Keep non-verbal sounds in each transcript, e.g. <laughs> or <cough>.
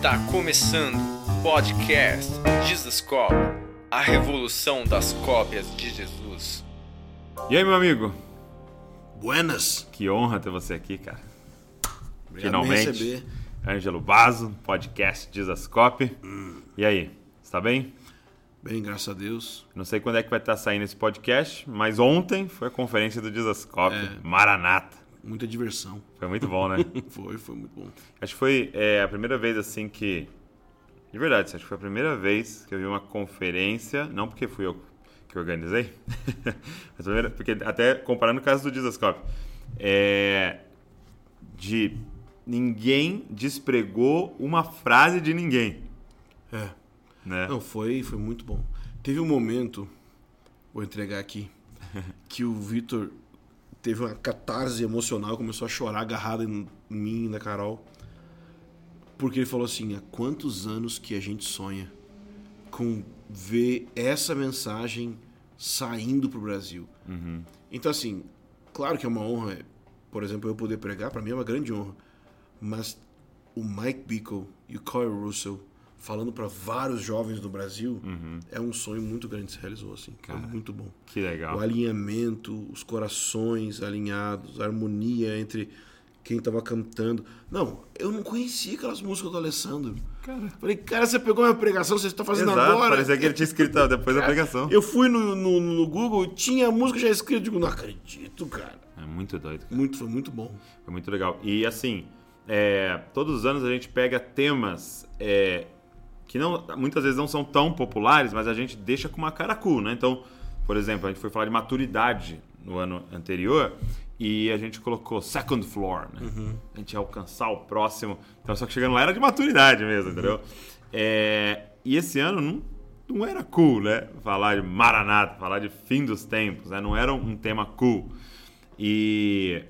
Está começando o podcast Jesus Cop, a revolução das cópias de Jesus. E aí, meu amigo? Buenas. Que honra ter você aqui, cara. Obrigado Finalmente. receber. Ângelo Bazo, podcast Jesus Cop. E aí, está bem? Bem, graças a Deus. Não sei quando é que vai estar saindo esse podcast, mas ontem foi a conferência do Jesus Cop, Maranata. Muita diversão. Foi muito bom, né? <laughs> Foi, foi muito bom. Acho que foi é, a primeira vez assim que. De verdade, acho que foi a primeira vez que eu vi uma conferência, não porque fui eu que organizei, <laughs> mas primeira, porque até comparando o caso do Jesus Cop, é, de ninguém despregou uma frase de ninguém. É. Né? Não, foi, foi muito bom. Teve um momento, vou entregar aqui, <laughs> que o Vitor teve uma catarse emocional, começou a chorar agarrado em mim e na Carol. Porque ele falou assim: há quantos anos que a gente sonha com ver essa mensagem saindo pro Brasil? Então, assim, claro que é uma honra, por exemplo, eu poder pregar, para mim é uma grande honra. Mas o Mike Bickle e o Corey Russell falando para vários jovens do Brasil é um sonho muito grande que se realizou, assim. Foi muito bom. Que legal. O alinhamento, os corações alinhados, a harmonia entre quem tava cantando. Não, eu não conhecia aquelas músicas do Alessandro. Cara. Falei, cara, você pegou uma pregação, você está fazendo Exato, agora. parecia que ele tinha escrito depois da pregação. Eu fui no, no, no Google, tinha a música já escrita, digo, não acredito, cara. É muito doido. cara. Muito, foi muito bom. Foi muito legal. E assim, é, todos os anos a gente pega temas é, que não, muitas vezes não são tão populares, mas a gente deixa com uma cara cool, né? Então, por exemplo, a gente foi falar de maturidade no ano anterior e a gente colocou second floor, né? A gente ia alcançar o próximo. Então, só que chegando lá era de maturidade mesmo, entendeu? É, e esse ano não, não era cool, né? Falar de Maranata, falar de fim dos tempos, né? Não era um tema cool. E,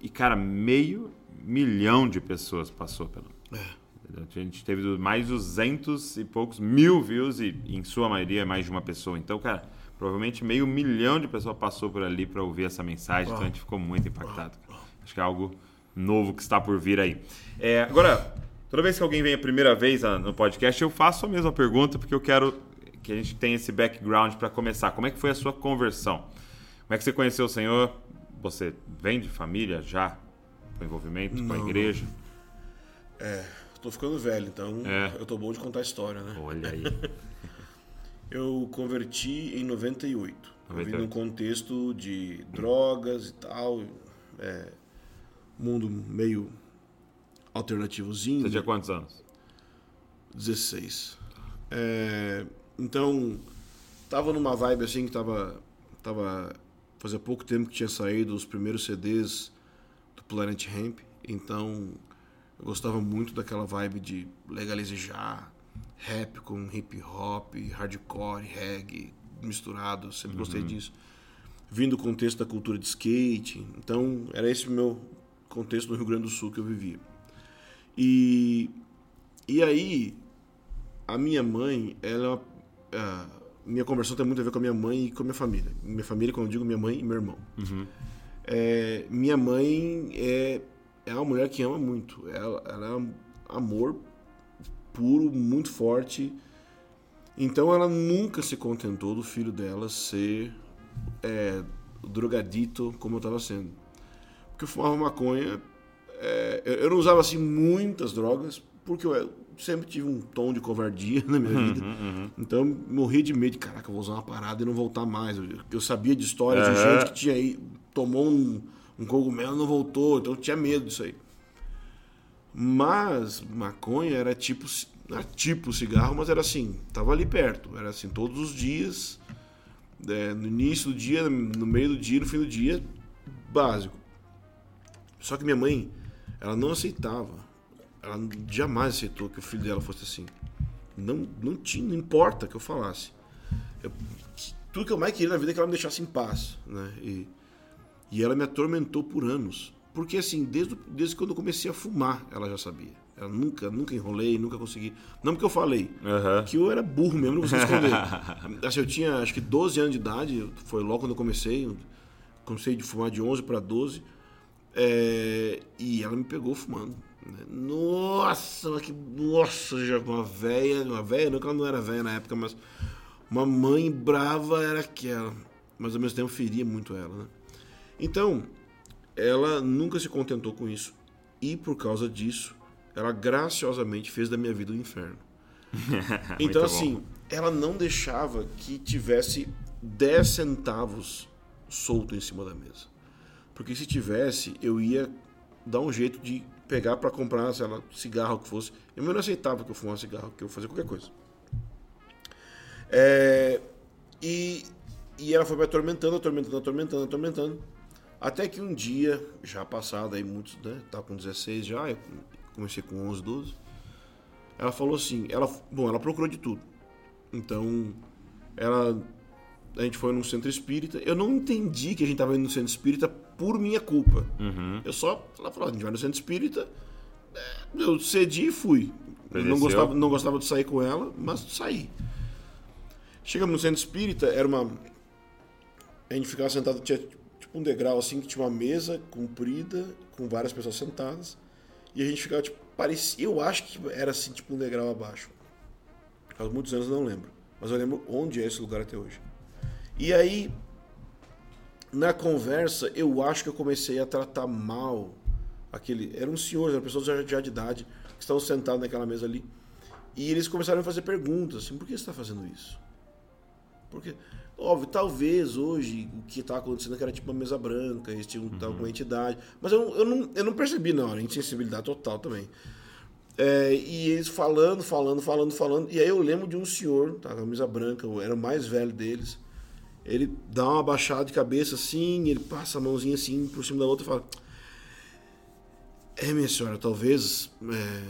e cara, meio milhão de pessoas passou pelo. Entendeu? A gente teve mais de 200 e poucos mil views e, em sua maioria, mais de uma pessoa. Então, cara, provavelmente meio milhão de pessoas passou por ali para ouvir essa mensagem. Então, a gente ficou muito impactado. cara. Acho que é algo novo que está por vir aí. É, agora, toda vez que alguém vem a primeira vez ah, no podcast, eu faço a mesma pergunta porque eu quero que a gente tenha esse background para começar. Como é que foi a sua conversão? Como é que você conheceu o Senhor? Você vem de família já? Com envolvimento com a Não, igreja? Tô ficando velho, então É. eu tô bom de contar a história, né? Olha aí. <laughs> Eu converti em 98. Eu vim 98. num contexto de drogas e tal. É, mundo meio alternativozinho. Você tinha quantos anos? 16. É, então, tava numa vibe assim que tava. tava fazia pouco tempo que tinha saído os primeiros CDs do Planet Hemp. Então, eu gostava muito daquela vibe de legalizar rap com hip hop, hardcore, reggae misturado. Sempre gostei disso. Vindo do contexto da cultura de skate. Então, era esse o meu contexto no Rio Grande do Sul que eu vivia. E, e aí, a minha mãe, ela. a minha conversão tem muito a ver com a minha mãe e com a minha família. Minha família, quando eu digo minha mãe e meu irmão. É, minha mãe é, é uma mulher que ama muito. Ela, ela é amor puro, muito forte. Então ela nunca se contentou do filho dela ser é, drogadito como eu estava sendo. Porque eu fumava maconha. é, eu- não usava assim muitas drogas, porque eu sempre tive um tom de covardia <laughs> na minha vida. Então eu morria de medo de, caraca, eu vou usar uma parada e não voltar mais. Eu, eu sabia de histórias de Aham. gente que tinha aí, tomou um, um cogumelo não voltou, então tinha medo disso aí. Mas maconha era tipo, era tipo cigarro, mas era assim, tava ali perto. Era assim, todos os dias, é, no início do dia, no meio do dia, no fim do dia, básico. Só que minha mãe, ela não aceitava. Ela jamais aceitou que o filho dela fosse assim. Não, não tinha, não importa que eu falasse. Eu- tudo que eu mais queria na vida é que ela me deixasse em paz, né? E, e ela me atormentou por anos. Porque assim, desde, desde quando eu comecei a fumar, ela já sabia. Ela nunca, nunca enrolei, nunca consegui. Não porque eu falei, Aham. que eu era burro mesmo, não conseguia esconder. <laughs> assim, eu tinha acho que 12 anos de idade, foi logo quando eu comecei. eu comecei de fumar de 11 para 12. é, e ela me pegou fumando. né? Nossa, que. Nossa, já uma velha. Uma velha, não que ela não era velha na época, mas. Uma mãe brava era aquela. Mas ao mesmo tempo feria muito ela, né? Então, ela nunca se contentou com isso. E por causa disso, ela graciosamente fez da minha vida um inferno. <laughs> então, assim, ela não deixava que tivesse 10 centavos solto em cima da mesa. Porque se tivesse, eu ia dar um jeito de pegar para comprar, sei lá, cigarro que fosse. Eu não aceitava que eu fumasse cigarro, que eu fazia qualquer coisa. É, e, e ela foi me atormentando, atormentando, atormentando, atormentando. Até que um dia, já passado aí muitos, né? Tá com 16 já, eu comecei com 11, 12. Ela falou assim, ela, bom, ela procurou de tudo. Então, ela a gente foi num centro espírita. Eu não entendi que a gente estava indo no centro espírita por minha culpa. Uhum. Eu só, ela falou, a gente vai no centro espírita. É, eu cedi e fui. Não gostava, não gostava de sair com ela, mas saí. Chegamos no centro espírita, era uma. A gente ficava sentado, tinha tipo um degrau assim, que tinha uma mesa comprida, com várias pessoas sentadas. E a gente ficava, tipo, parecia. Eu acho que era assim, tipo um degrau abaixo. Faz muitos anos não lembro. Mas eu lembro onde é esse lugar até hoje. E aí, na conversa, eu acho que eu comecei a tratar mal aquele. Eram senhores, eram pessoas já, já de idade, que estavam sentados naquela mesa ali. E eles começaram a fazer perguntas, assim, por que você está fazendo isso? Porque, óbvio, talvez hoje o que está acontecendo é que era tipo uma mesa branca, eles tinham uhum. uma entidade. Mas eu, eu, não, eu não percebi na hora, insensibilidade total também. É, e eles falando, falando, falando, falando. E aí eu lembro de um senhor, tá, com a camisa branca, era o mais velho deles ele dá uma baixada de cabeça assim, ele passa a mãozinha assim por cima da outra e fala: É, minha senhora, talvez é,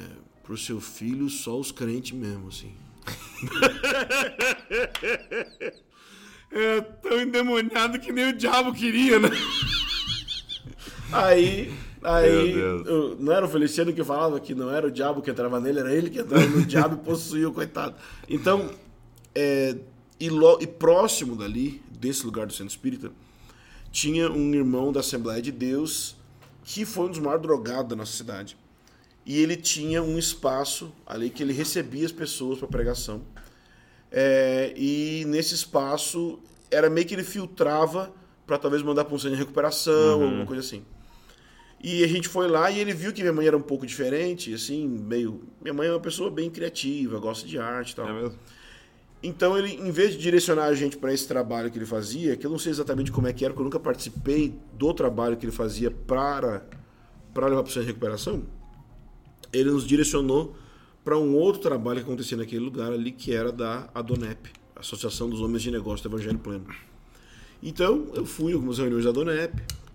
pro seu filho só os crentes mesmo, assim. <laughs> é tão endemoniado que nem o diabo queria, né? Aí, aí não era o Feliciano que falava que não era o diabo que entrava nele, era ele que entrava no diabo e possuía o coitado. Então, é, e, lo, e próximo dali, desse lugar do centro espírita, tinha um irmão da Assembleia de Deus que foi um dos maiores drogados da nossa cidade. E ele tinha um espaço ali que ele recebia as pessoas para pregação. É, e nesse espaço era meio que ele filtrava para talvez mandar para um centro de recuperação, uhum. alguma coisa assim. E a gente foi lá e ele viu que minha mãe era um pouco diferente, assim, meio. Minha mãe é uma pessoa bem criativa, gosta de arte e tal. É mesmo? Então ele, em vez de direcionar a gente para esse trabalho que ele fazia, que eu não sei exatamente como é que era, porque eu nunca participei do trabalho que ele fazia para para levar para o centro de recuperação, ele nos direcionou para um outro trabalho que acontecia naquele lugar ali, que era da Adonep, Associação dos Homens de Negócio do Evangelho Pleno. Então eu fui a algumas reuniões da Adonep,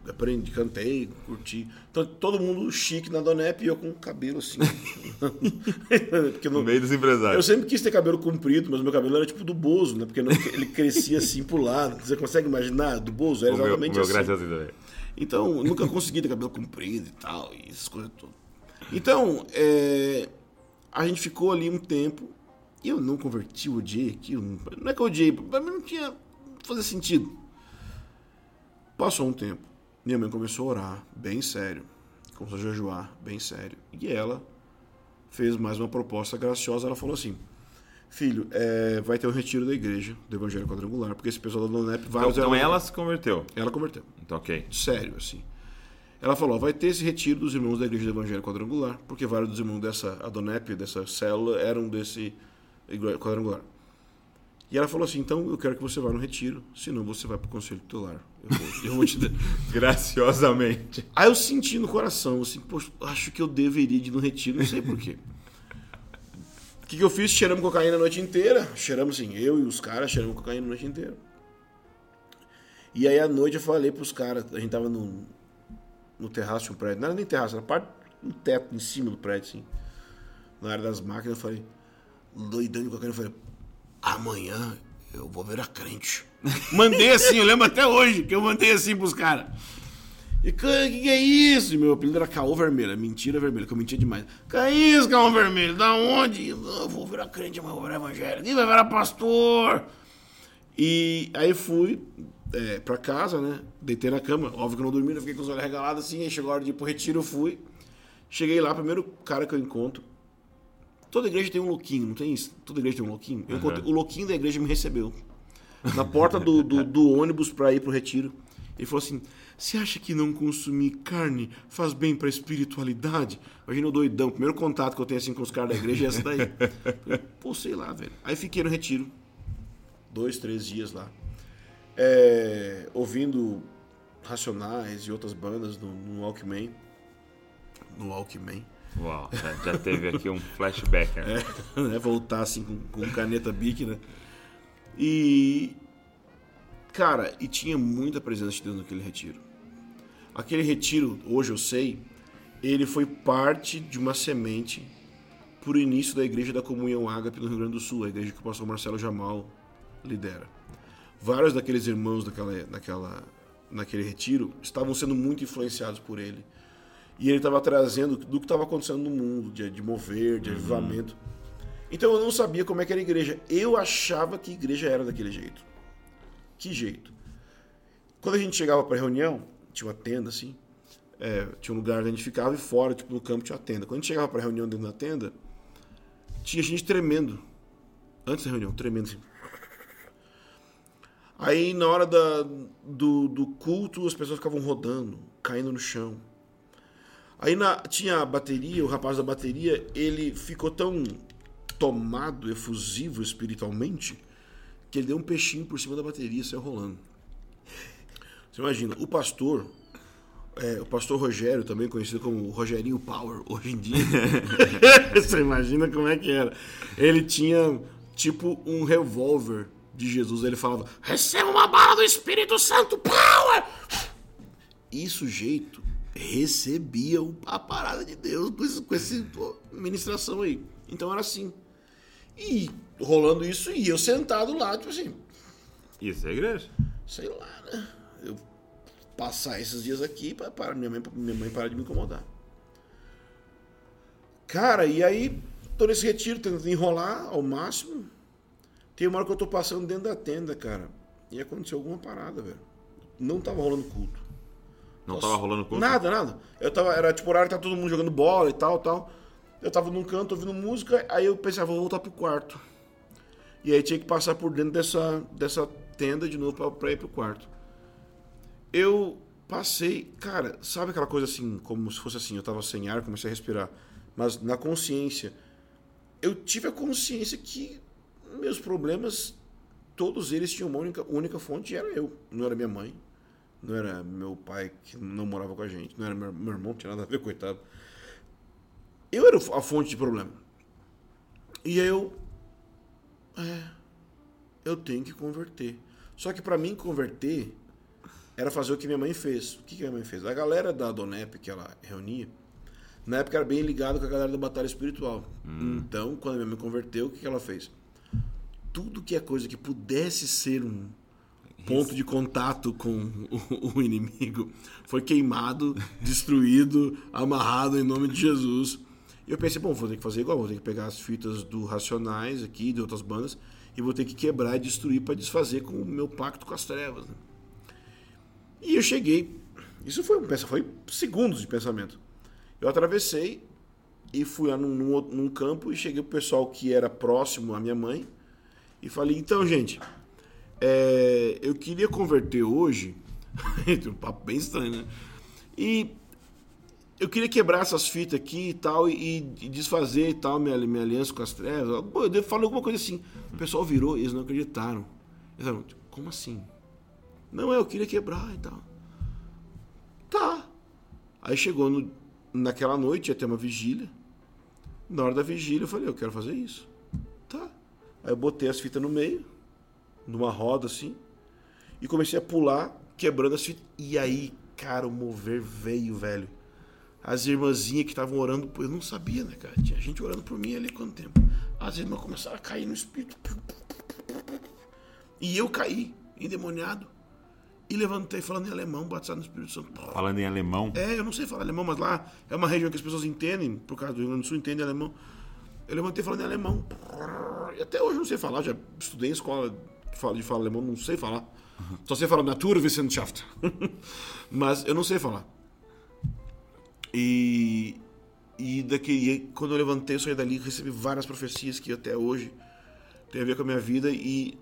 aprendi, cantei, curti. Então, todo mundo chique na Donep e eu com cabelo assim. <laughs> Porque no, no meio dos empresários. Eu sempre quis ter cabelo comprido, mas meu cabelo era tipo do Bozo, né? Porque não, ele crescia assim pro lado. Você consegue imaginar? Do Bozo era exatamente o meu, o meu assim. assim então, nunca consegui ter cabelo comprido e tal, e essas coisas todas. Então, é, a gente ficou ali um tempo e eu não converti, eu odiei aquilo. Não é que eu odiei, pra mim não tinha fazer sentido. Passou um tempo. Minha mãe começou a orar, bem sério. Começou a jejuar, bem sério. E ela fez mais uma proposta graciosa. Ela falou assim: Filho, é, vai ter um retiro da igreja do Evangelho Quadrangular, porque esse pessoal da Donep vai. Então, então ela se converteu? Ela converteu. Então, ok. Sério, assim. Ela falou: vai ter esse retiro dos irmãos da igreja do Evangelho Quadrangular, porque vários dos irmãos dessa Adonep, dessa célula, eram desse quadrangular. E ela falou assim: então eu quero que você vá no retiro, senão você vai para o conselho tutelar. Eu vou, eu vou te dar. <laughs> Graciosamente. Aí eu senti no coração, assim, poxa, acho que eu deveria ir no retiro, não sei porquê. O que, que eu fiz? Cheiramos cocaína a noite inteira. Cheiramos assim, eu e os caras cheiramos cocaína a noite inteira. E aí à noite eu falei para os caras, a gente tava no, no terraço de um prédio, não era nem terraço, era parte do teto, em cima do prédio, assim. Na área das máquinas, eu falei, doidão de cocaína, eu falei, amanhã eu vou ver a crente. <laughs> Mandei assim, eu lembro até hoje que eu mandei assim pros caras. E que, que é isso? Meu apelido era Caô Vermelho, mentira vermelha, que eu mentia demais. Que é isso, Caô Vermelho? Da onde? Eu vou virar crente, amanhã vou virar evangélico. E vai virar pastor. E aí fui é, pra casa, né? Deitei na cama. Óbvio que eu não dormi, eu fiquei com os olhos regalados assim. Aí chegou a hora de ir pro retiro, eu fui. Cheguei lá, primeiro cara que eu encontro. Toda igreja tem um louquinho, não tem isso? Toda igreja tem um louquinho. Eu encontrei- o louquinho da igreja me recebeu. Na porta do, do, do ônibus pra ir pro retiro. Ele falou assim: Você acha que não consumir carne faz bem pra espiritualidade? Imagina o doidão. O primeiro contato que eu tenho assim com os caras da igreja é essa daí. Falei, <laughs> Pô, sei lá, velho. Aí fiquei no retiro. Dois, três dias lá. É, ouvindo Racionais e outras bandas no, no Walkman. No Walkman. Uau, já, teve aqui um flashback. Né? <laughs> né? Voltar assim com, com caneta Bic, né? E. Cara, e tinha muita presença de Deus naquele retiro. Aquele retiro, hoje eu sei, ele foi parte de uma semente pro início da Igreja da Comunhão Ágape no Rio Grande do Sul, a igreja que o pastor Marcelo Jamal lidera. Vários daqueles irmãos daquela, daquela, naquele retiro estavam sendo muito influenciados por ele. E ele estava trazendo do que estava acontecendo no mundo, de, de mover, de avivamento. Então eu não sabia como é que era a igreja. Eu achava que a igreja era daquele jeito. Que jeito? Quando a gente chegava para reunião, tinha uma tenda assim, é, tinha um lugar onde a gente ficava e fora, tipo no campo tinha uma tenda. Quando a gente chegava para reunião dentro da tenda, tinha gente tremendo. Antes da reunião, tremendo assim. Aí na hora da, do, do culto as pessoas ficavam rodando, caindo no chão. Aí na, tinha a bateria, o rapaz da bateria, ele ficou tão tomado, efusivo espiritualmente, que ele deu um peixinho por cima da bateria e saiu rolando. Você imagina, o pastor, é, o pastor Rogério, também conhecido como Rogerinho Power, hoje em dia. <laughs> Você imagina como é que era. Ele tinha tipo um revólver de Jesus. Ele falava: Receba uma bala do Espírito Santo, Power! E sujeito recebia a parada de Deus com, esse, com essa ministração aí. Então era assim. E rolando isso, e eu sentado lá, tipo assim, Isso é igreja. sei lá, né? Eu passar esses dias aqui para minha, mãe, minha mãe parar de me incomodar. Cara, e aí tô nesse retiro, tentando enrolar ao máximo. Tem uma hora que eu tô passando dentro da tenda, cara. E aconteceu alguma parada, velho. Não tava rolando culto. Não tava rolando culto? Nada, nada. Eu tava, era tipo horário que tá todo mundo jogando bola e tal, tal. Eu tava num canto ouvindo música, aí eu pensei, ah, vou voltar pro quarto. E aí tinha que passar por dentro dessa, dessa tenda de novo pra, pra ir pro quarto. Eu passei, cara, sabe aquela coisa assim, como se fosse assim, eu tava sem ar, comecei a respirar. Mas na consciência, eu tive a consciência que meus problemas, todos eles tinham uma única, única fonte, e era eu. Não era minha mãe, não era meu pai que não morava com a gente, não era meu, meu irmão, tinha nada a ver, coitado. Eu era a fonte de problema. E eu. É. Eu tenho que converter. Só que pra mim converter era fazer o que minha mãe fez. O que, minha mãe fez? A galera da Donep que ela reunia, na época era bem ligado com a galera da Batalha Espiritual. Então, quando minha mãe converteu, o que, que ela fez? Tudo que é coisa que pudesse ser um ponto de contato com o, o inimigo foi queimado, destruído, <laughs> amarrado em nome de Jesus. E eu pensei, bom, vou ter que fazer igual, vou ter que pegar as fitas do Racionais aqui, de outras bandas, e vou ter que quebrar e destruir para desfazer com o meu pacto com as trevas. né? E eu cheguei. Isso foi um foi segundos de pensamento. Eu atravessei e fui lá num, num num campo e cheguei pro pessoal que era próximo à minha mãe e falei, então, gente, é, eu queria converter hoje. <laughs> um papo bem estranho, né? E eu queria quebrar essas fitas aqui e tal, e, e desfazer e tal, minha, minha aliança com as trevas. Eu falei alguma coisa assim. O pessoal virou e eles não acreditaram. Eles falaram, como assim? Não, é, eu queria quebrar e tal. Tá. Aí chegou no, naquela noite, ia ter uma vigília. Na hora da vigília eu falei, eu quero fazer isso. Aí eu botei as fitas no meio, numa roda assim, e comecei a pular, quebrando as fitas. E aí, cara, o mover veio, velho. As irmãzinhas que estavam orando, eu não sabia, né, cara? Tinha gente orando por mim ali quanto tempo. As irmãs começaram a cair no espírito. E eu caí, endemoniado. E levantei falando em alemão, batizado no Espírito Santo. Falando em alemão. É, eu não sei falar alemão, mas lá é uma região que as pessoas entendem, por causa do Rio Grande do Sul, entendem alemão. Eu levantei falando em alemão. Até hoje não sei falar, já estudei em escola fala, de falar alemão, não sei falar. Só sei falar Naturwissenschaft. <laughs> mas eu não sei falar. E e daquele, quando eu levantei, saí dali, recebi várias profecias que até hoje tem a ver com a minha vida. E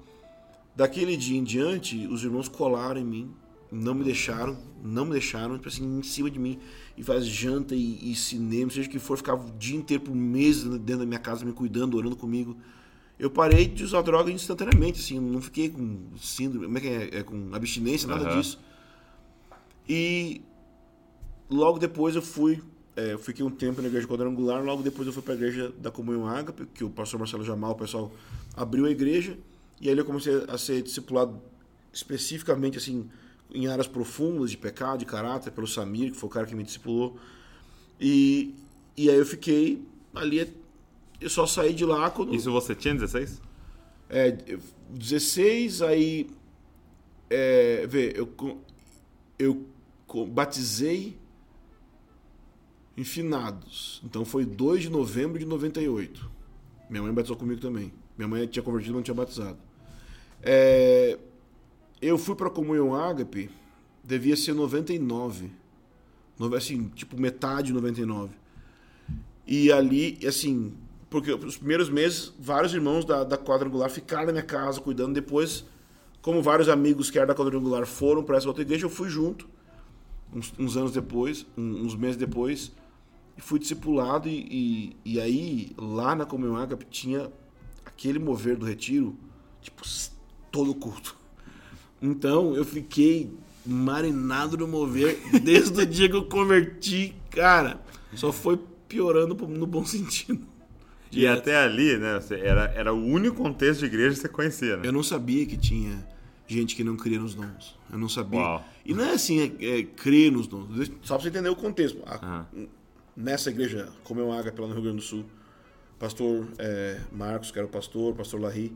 daquele dia em diante, os irmãos colaram em mim, não me deixaram, não me deixaram, tipo assim, em cima de mim, e faz janta e, e cinema, seja o que for, ficava o dia inteiro por meses dentro da minha casa me cuidando, orando comigo. Eu parei de usar droga instantaneamente, assim, não fiquei com síndrome, como é que é, é com abstinência, nada Aham. disso. E logo depois eu fui, é, eu fiquei um tempo na igreja quadrangular, logo depois eu fui para a igreja da Comunhão Ágape, que o pastor Marcelo Jamal, o pessoal abriu a igreja, e aí eu comecei a ser discipulado especificamente assim em áreas profundas de pecado, de caráter, pelo Samir, que foi o cara que me discipulou. E, e aí eu fiquei ali, eu só saí de lá quando Isso você tinha 16? é, eu- 16, aí. É, vê, eu, eu batizei em finados. Então foi 2 de novembro de 98. Minha mãe batizou comigo também. Minha mãe tinha convertido, mas não tinha batizado. É, eu fui para a comunhão ágape, devia ser 99. Nove- Assim, tipo metade de 99. E ali, assim, porque os primeiros meses, vários irmãos da, da quadrangular ficaram na minha casa cuidando. Depois, como vários amigos que eram da quadrangular foram para essa outra igreja, eu fui junto, uns, uns anos depois, uns meses depois, e fui discipulado. E, e, e aí, lá na Comunhão Ágape, tinha aquele mover do retiro, tipo, todo culto. Então, eu fiquei marinado no mover desde o dia que eu converti, cara. Só foi piorando no bom sentido. E até ali, né? Era, era o único contexto de igreja que você conhecia, né? Eu não sabia que tinha gente que não cria nos dons. Eu não sabia. Uau. E não é assim, é, é crer nos dons. Só pra você entender o contexto. A- Aham. Nessa igreja, como é um ágape lá no Rio Grande do Sul, pastor é, Marcos, que era o pastor, pastor Larry.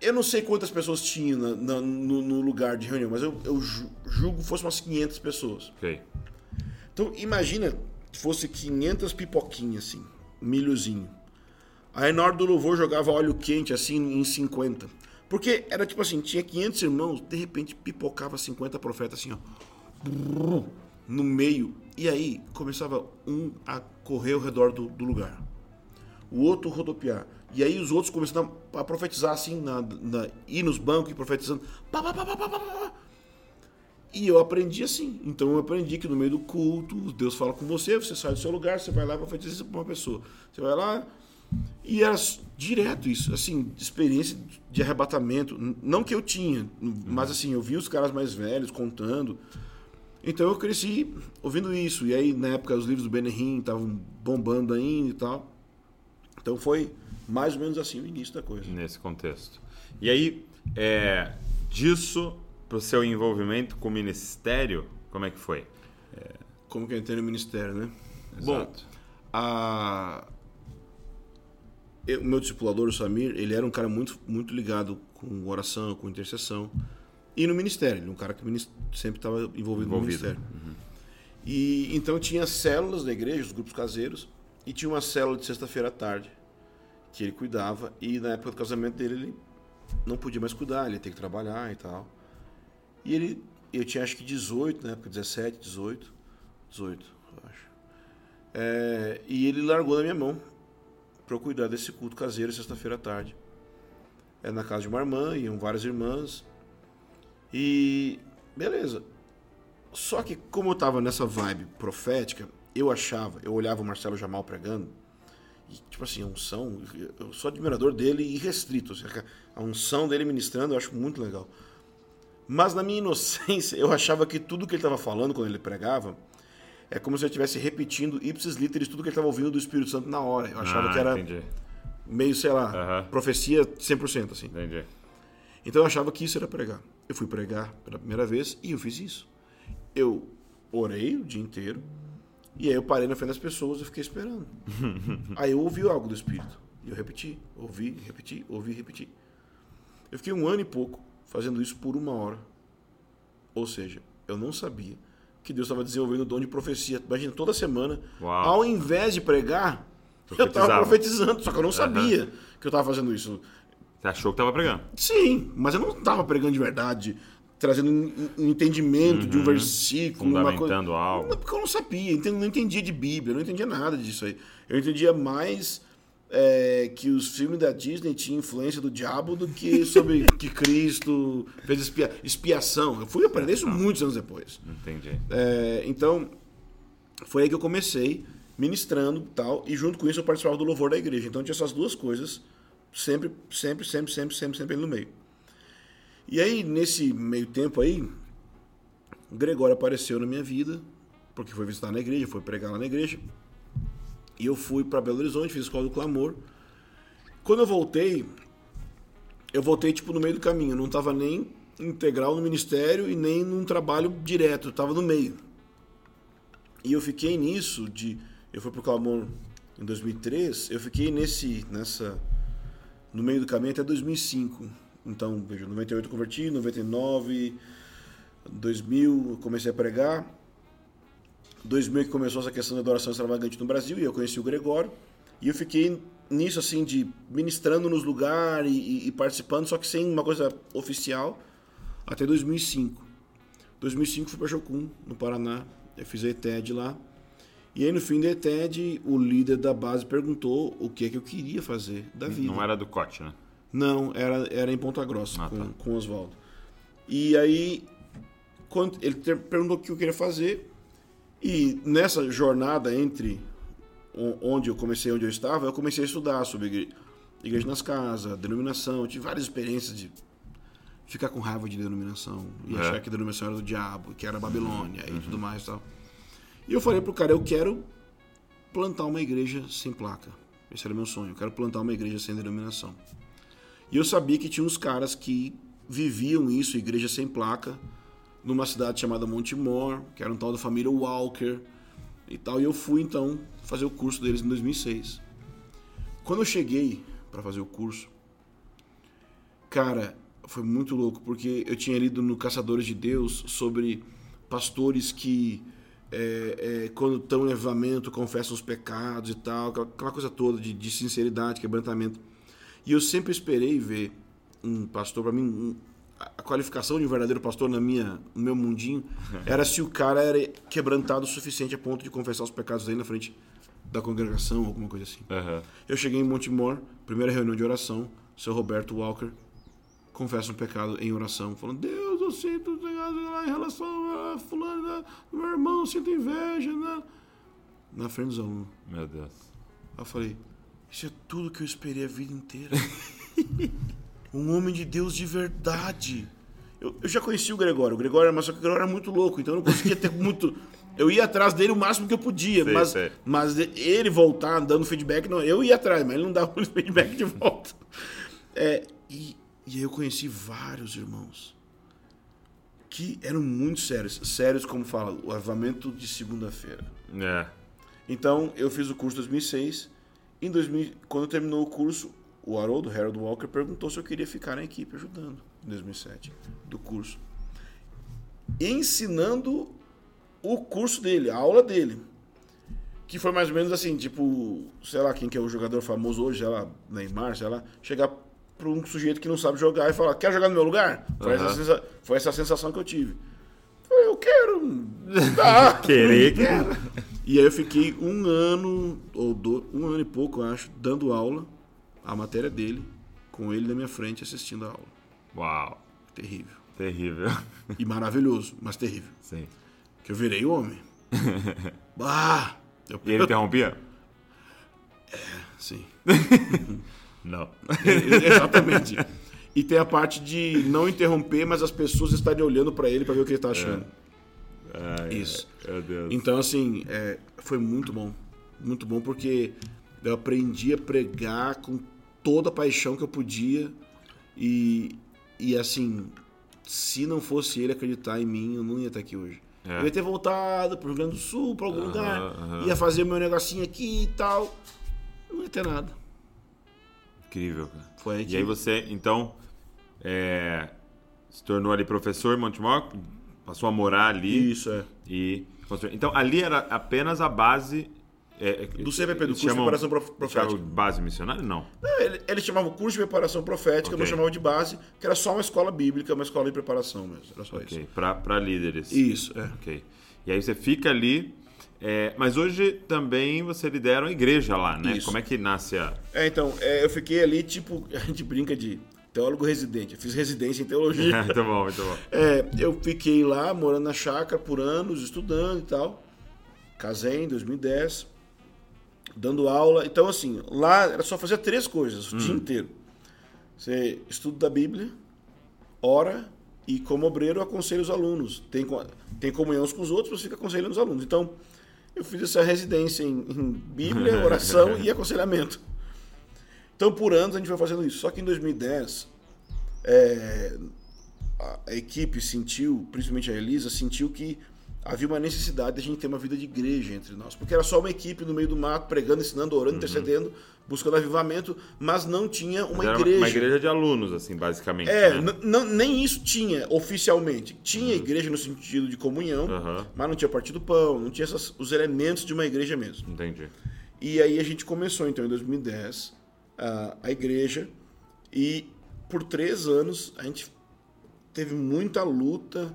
Eu não sei quantas pessoas tinha na- na- no, no lugar de reunião, mas eu, eu ju- julgo que fosse umas 500 pessoas. Ok. Então, imagina que fosse 500 pipoquinhas, assim, milhozinho. Aí na hora do louvor jogava óleo quente, assim, em 50. Porque era tipo assim, tinha 500 irmãos, de repente pipocava 50 profetas, assim, ó. No meio. E aí começava um a correr ao redor do, do lugar. O outro rodopiar. E aí os outros começaram a profetizar, assim, na, na, ir nos bancos e profetizando. Pá, pá, pá, pá, pá, pá, pá. E eu aprendi assim. Então eu aprendi que no meio do culto, Deus fala com você, você sai do seu lugar, você vai lá e profetiza para uma pessoa. Você vai lá. E era direto isso, assim, experiência de arrebatamento. Não que eu tinha, mas assim, eu vi os caras mais velhos contando. Então eu cresci ouvindo isso. E aí, na época, os livros do Benehim estavam bombando ainda e tal. Então foi mais ou menos assim o início da coisa. Nesse contexto. E aí, é, disso pro seu envolvimento com o ministério, como é que foi? Como que eu entrei no ministério, né? Exato. Bom, a... o meu discipulador, o Samir, ele era um cara muito, muito ligado com oração, com intercessão. E no ministério, ele é um cara que sempre estava envolvido, no Envolvido. ministério. E então tinha células da igreja, os grupos caseiros, e tinha uma célula de sexta-feira à tarde que ele cuidava. E na época do casamento dele, ele não podia mais cuidar, ele ia ter que trabalhar e tal. E ele, eu tinha acho que 18, na época, 17, 18, 18, eu acho. É, e ele largou na minha mão para cuidar desse culto caseiro sexta-feira à tarde. É na casa de uma irmã, iam várias irmãs. E beleza. Só que como eu tava nessa vibe profética, eu achava, eu olhava o Marcelo Jamal pregando, e tipo assim, a unção, eu sou admirador dele e restrito. assim, A unção dele ministrando eu acho muito legal. Mas na minha inocência, eu achava que tudo que ele estava falando quando ele pregava é como se eu estivesse repetindo ipsis literis tudo que ele estava ouvindo do Espírito Santo na hora. Eu achava Ah, que era Entendi, meio, sei lá, Aham. profecia 100%, assim. entendi. Então eu achava que isso era pregar. Eu fui pregar pela primeira vez e eu fiz isso. Eu orei o dia inteiro e aí eu parei na frente das pessoas e fiquei esperando. <laughs> aí eu ouvi algo do Espírito e eu repeti, ouvi, repeti, ouvi, repeti. Eu fiquei um ano e pouco fazendo isso por uma hora. Ou seja, eu não sabia que Deus estava desenvolvendo o dom de profecia. Imagina, toda semana, Uau. ao invés de pregar, eu estava profetizando, só que eu não sabia que eu estava fazendo isso. Você achou que tava pregando? Sim, mas eu não estava pregando de verdade. trazendo um entendimento de um versículo, uma coisa. Fundamentando algo. Não, porque eu não sabia, enten- não entendia de Bíblia, eu não entendia nada disso aí. Eu entendia mais é, que os filmes da Disney tinham influência do diabo do que <laughs> sobre que Cristo fez expia- expiação. Eu fui aprender isso muitos anos depois. Entendi. É, então, foi aí que eu comecei ministrando tal, e junto com isso eu participava do louvor da igreja. Então tinha essas duas coisas, sempre, sempre, sempre, sempre, sempre, sempre no meio. E aí, nesse meio tempo aí, Gregório apareceu na minha vida, porque foi visitar na igreja, foi pregar lá na igreja. E eu fui para Belo Horizonte, fiz escola do clamor. Quando eu voltei, eu voltei tipo no meio do caminho, eu não estava nem integral no ministério e nem num trabalho direto, eu estava no meio. E eu fiquei nisso de eu fui pro Clamor em 2003, eu fiquei nesse nessa no meio do caminho até 2005. Então, veja, 98 eu converti, 99, 2000 eu comecei a pregar. 2000 que começou essa questão da adoração extravagante no Brasil e eu conheci o Gregório. E eu fiquei nisso, assim, de ministrando nos lugares e, e- participando, só que sem uma coisa oficial, até 2005. 2005 fui para Jocum, no Paraná. Eu fiz a ETED lá. E aí, no fim da ETED, o líder da base perguntou o que é que eu queria fazer da vida. Não era do Cote, né? Não, era, era em Ponta Grossa, Ah, com, tá. com o Oswaldo. E aí, quando ele perguntou o que eu queria fazer, e nessa jornada entre onde eu comecei e onde eu estava, eu comecei a estudar sobre igre- igreja nas casas, denominação. Eu tive várias experiências de ficar com raiva de denominação e É. achar que a denominação era do diabo, que era Babilônia e tudo mais e tal. E eu falei pro cara, eu quero plantar uma igreja sem placa. Esse era meu sonho. Eu quero plantar uma igreja sem denominação. E eu sabia que tinha uns caras que viviam isso, igreja sem placa, numa cidade chamada Montemor, que era um tal da família Walker e tal. E eu fui então fazer o curso deles em 2006. Quando eu cheguei para fazer o curso, cara, foi muito louco, porque eu tinha lido no Caçadores de Deus sobre pastores que, é, é, quando estão em levamento, confessam os pecados e tal, aquela, coisa toda de, de sinceridade, quebrantamento. E eu sempre esperei ver um pastor, para mim, a qualificação de um verdadeiro pastor na minha, no meu mundinho <laughs> era se o cara era quebrantado o suficiente a ponto de confessar os pecados dele na frente da congregação, alguma coisa assim. Aham. Eu cheguei em Montemor, primeira reunião de oração, seu Roberto Walker confessa um pecado em oração, falando: Deus, eu sinto em relação a fulano, né? meu irmão, eu sinto inveja, né? Na frente dos alunos. Meu Deus. Eu falei: Isso é tudo que eu esperei a vida inteira. <laughs> um homem de Deus de verdade. Eu, eu já conheci o Gregório. O Gregório, mas só que o Gregório era muito louco, então eu não conseguia ter <laughs> muito. Eu ia atrás dele o máximo que eu podia, Sei, mas, sei. mas ele voltar dando feedback, não. Eu ia atrás, mas ele não dava <laughs> feedback de volta. É, e, e aí eu conheci vários irmãos que eram muito sérios. Sérios, como fala, o avamento de segunda-feira. É. Então, eu fiz o curso em 2006. Em 2000, quando terminou o curso, o Haroldo, Harold Walker, perguntou se eu queria ficar na equipe ajudando, em 2007, do curso. Ensinando o curso dele, a aula dele. Que foi mais ou menos assim, tipo, sei lá, quem que é o jogador famoso hoje, lá, Neymar, sei lá, chegar para um sujeito que não sabe jogar e falar, quer jogar no meu lugar? Foi, essa, Aham. sensa- foi essa sensação que eu tive. Falei, eu quero. Tá. <laughs> Querer, quero. E aí eu fiquei um ano, ou do, um ano e pouco, eu acho, dando aula, a matéria dele, com ele na minha frente assistindo a aula. Uau. Terrível. Terrível. E maravilhoso, mas terrível. Sim. Que eu virei homem. <laughs> Bah! Eu, E ele interrompia? Sim. <laughs> Não. Exatamente. E tem a parte de não interromper, mas as pessoas estarem olhando pra ele pra ver o que ele tá achando. Ai, Isso. Meu Deus. Então, assim, é, foi muito bom. Muito bom porque eu aprendi a pregar com toda a paixão que eu podia. E, e assim, se não fosse ele acreditar em mim, eu não ia estar aqui hoje. É. Eu ia ter voltado pro Rio Grande do Sul, pra algum Aham, lugar, aham. ia fazer meu negocinho aqui e tal. Não ia ter nada. Incrível, cara. Foi aí E aí você, então, é, se tornou ali professor em Montemor, passou a morar ali Isso, é. e... Então, ali era apenas a base É, é, Do CPP, do curso de preparação prof- eles chamam profética. base missionária? Não. Não, ele, ele chamava o curso de preparação profética, eu não chamava de base, que era só uma escola bíblica, uma escola de preparação mesmo. Era só Ok, pra, pra líderes. isso. Isso, é. Ok. E aí você fica ali. é, mas hoje também você lidera uma igreja lá, né? Isso. Como é que nasce a. É, então, é, eu fiquei ali, tipo, <laughs> a gente brinca de teólogo residente. Eu fiz residência em teologia. <laughs> muito bom, muito bom. É, eu fiquei lá, morando na chácara por anos, estudando e tal. Casei em 2010, dando aula. Então, assim, lá era só fazer três coisas o dia inteiro. Você estuda da Bíblia, ora e, como obreiro, aconselha os alunos. Tem, tem comunhão com os outros, você fica aconselhando os alunos. Então, eu fiz essa residência em, em Bíblia, <laughs> oração e aconselhamento. Então, por anos a gente foi fazendo isso. Só que em 2010, é, a, a equipe sentiu, principalmente a Elisa, sentiu que havia uma necessidade de a gente ter uma vida de igreja entre nós. Porque era só uma equipe no meio do mato, pregando, ensinando, orando, intercedendo, buscando avivamento, mas não tinha uma Mas igreja. Uma igreja de alunos, assim, basicamente. É, né? nem isso tinha oficialmente. Tinha igreja no sentido de comunhão, Aham. mas não tinha partido pão, não tinha essas- os elementos de uma igreja mesmo. Entendi. E aí a gente começou, então, em 2010, a, a igreja. E por três anos a gente teve muita luta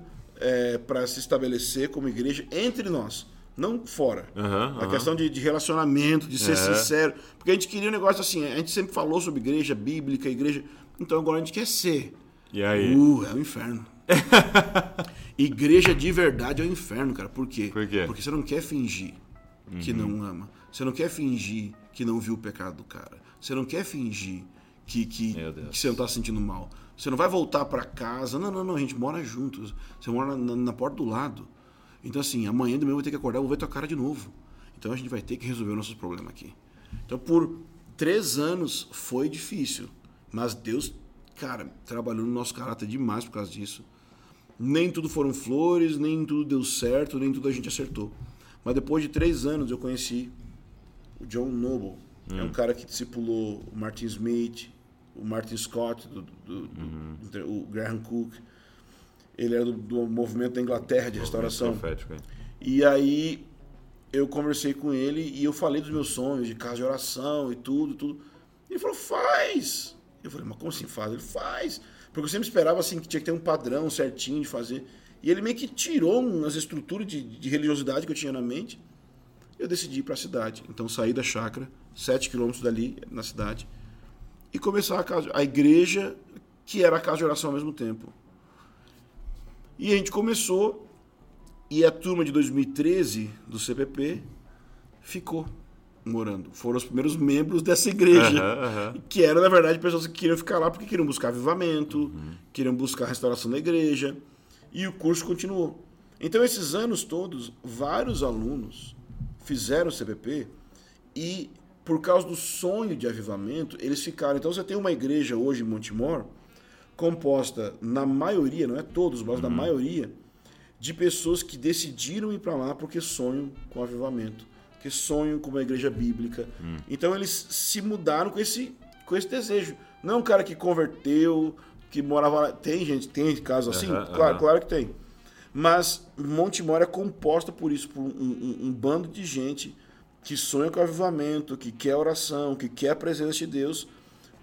para se estabelecer como igreja entre nós, não fora. Aham, A questão de, de relacionamento, de ser É. sincero. Porque a gente queria um negócio assim, a gente sempre falou sobre igreja bíblica, igreja. Então agora a gente quer ser. E aí? Uh, é o inferno. <laughs> Igreja de verdade é o inferno, cara. Por quê? Por quê? Porque você não quer fingir que não ama. Você não quer fingir que não viu o pecado do cara. Você não quer fingir que, que, que você não tá se sentindo mal. Você não vai voltar pra casa. Não, não, não. A gente mora juntos. Você mora na, na porta do lado. Então, assim, amanhã de manhã eu vou ter que acordar, eu vou ver tua cara de novo. Então a gente vai ter que resolver os nossos problemas aqui. Então, por três anos foi difícil. Mas Deus, cara, trabalhou no nosso caráter demais por causa disso. Nem tudo foram flores, nem tudo deu certo, nem tudo a gente acertou. Mas depois de três anos eu conheci o John Noble. É um cara que discipulou o Martin Smith, o Martin Scott, do, do- do- o Graham Cook. Ele era do, do movimento da Inglaterra de restauração. E aí eu conversei com ele e eu falei dos meus sonhos de casa de oração e tudo, tudo. Ele falou, faz! Eu falei, mas como assim faz? Ele faz. Porque eu sempre esperava assim que tinha que ter um padrão certinho de fazer. E ele meio que tirou umas estruturas de, de religiosidade que eu tinha na mente. Eu decidi ir para a cidade. Então saí da chácara, sete quilômetros dali, na cidade, e começar a, casa, a igreja, que era a casa de oração ao mesmo tempo. E a gente começou, e a turma de 2013 do CPP ficou morando. Foram os primeiros membros dessa igreja. Aham, aham. Que eram, na verdade, pessoas que queriam ficar lá porque queriam buscar avivamento, queriam buscar a restauração da igreja. E o curso continuou. Então, esses anos todos, vários alunos fizeram o CPP e, por causa do sonho de avivamento, eles ficaram. Então, você tem uma igreja hoje em Montemor composta, na maioria, não é todos, mas na maioria, de pessoas que decidiram ir para lá porque sonham com avivamento, que sonham com uma igreja bíblica. Então eles se mudaram com esse, com esse desejo. Não é um cara que converteu, que morava lá. Tem gente, tem casos assim? Aham, claro, claro que tem. Mas Montemor é composta por isso, por um, um- um bando de gente que sonha com avivamento, que quer oração, que quer a presença de Deus.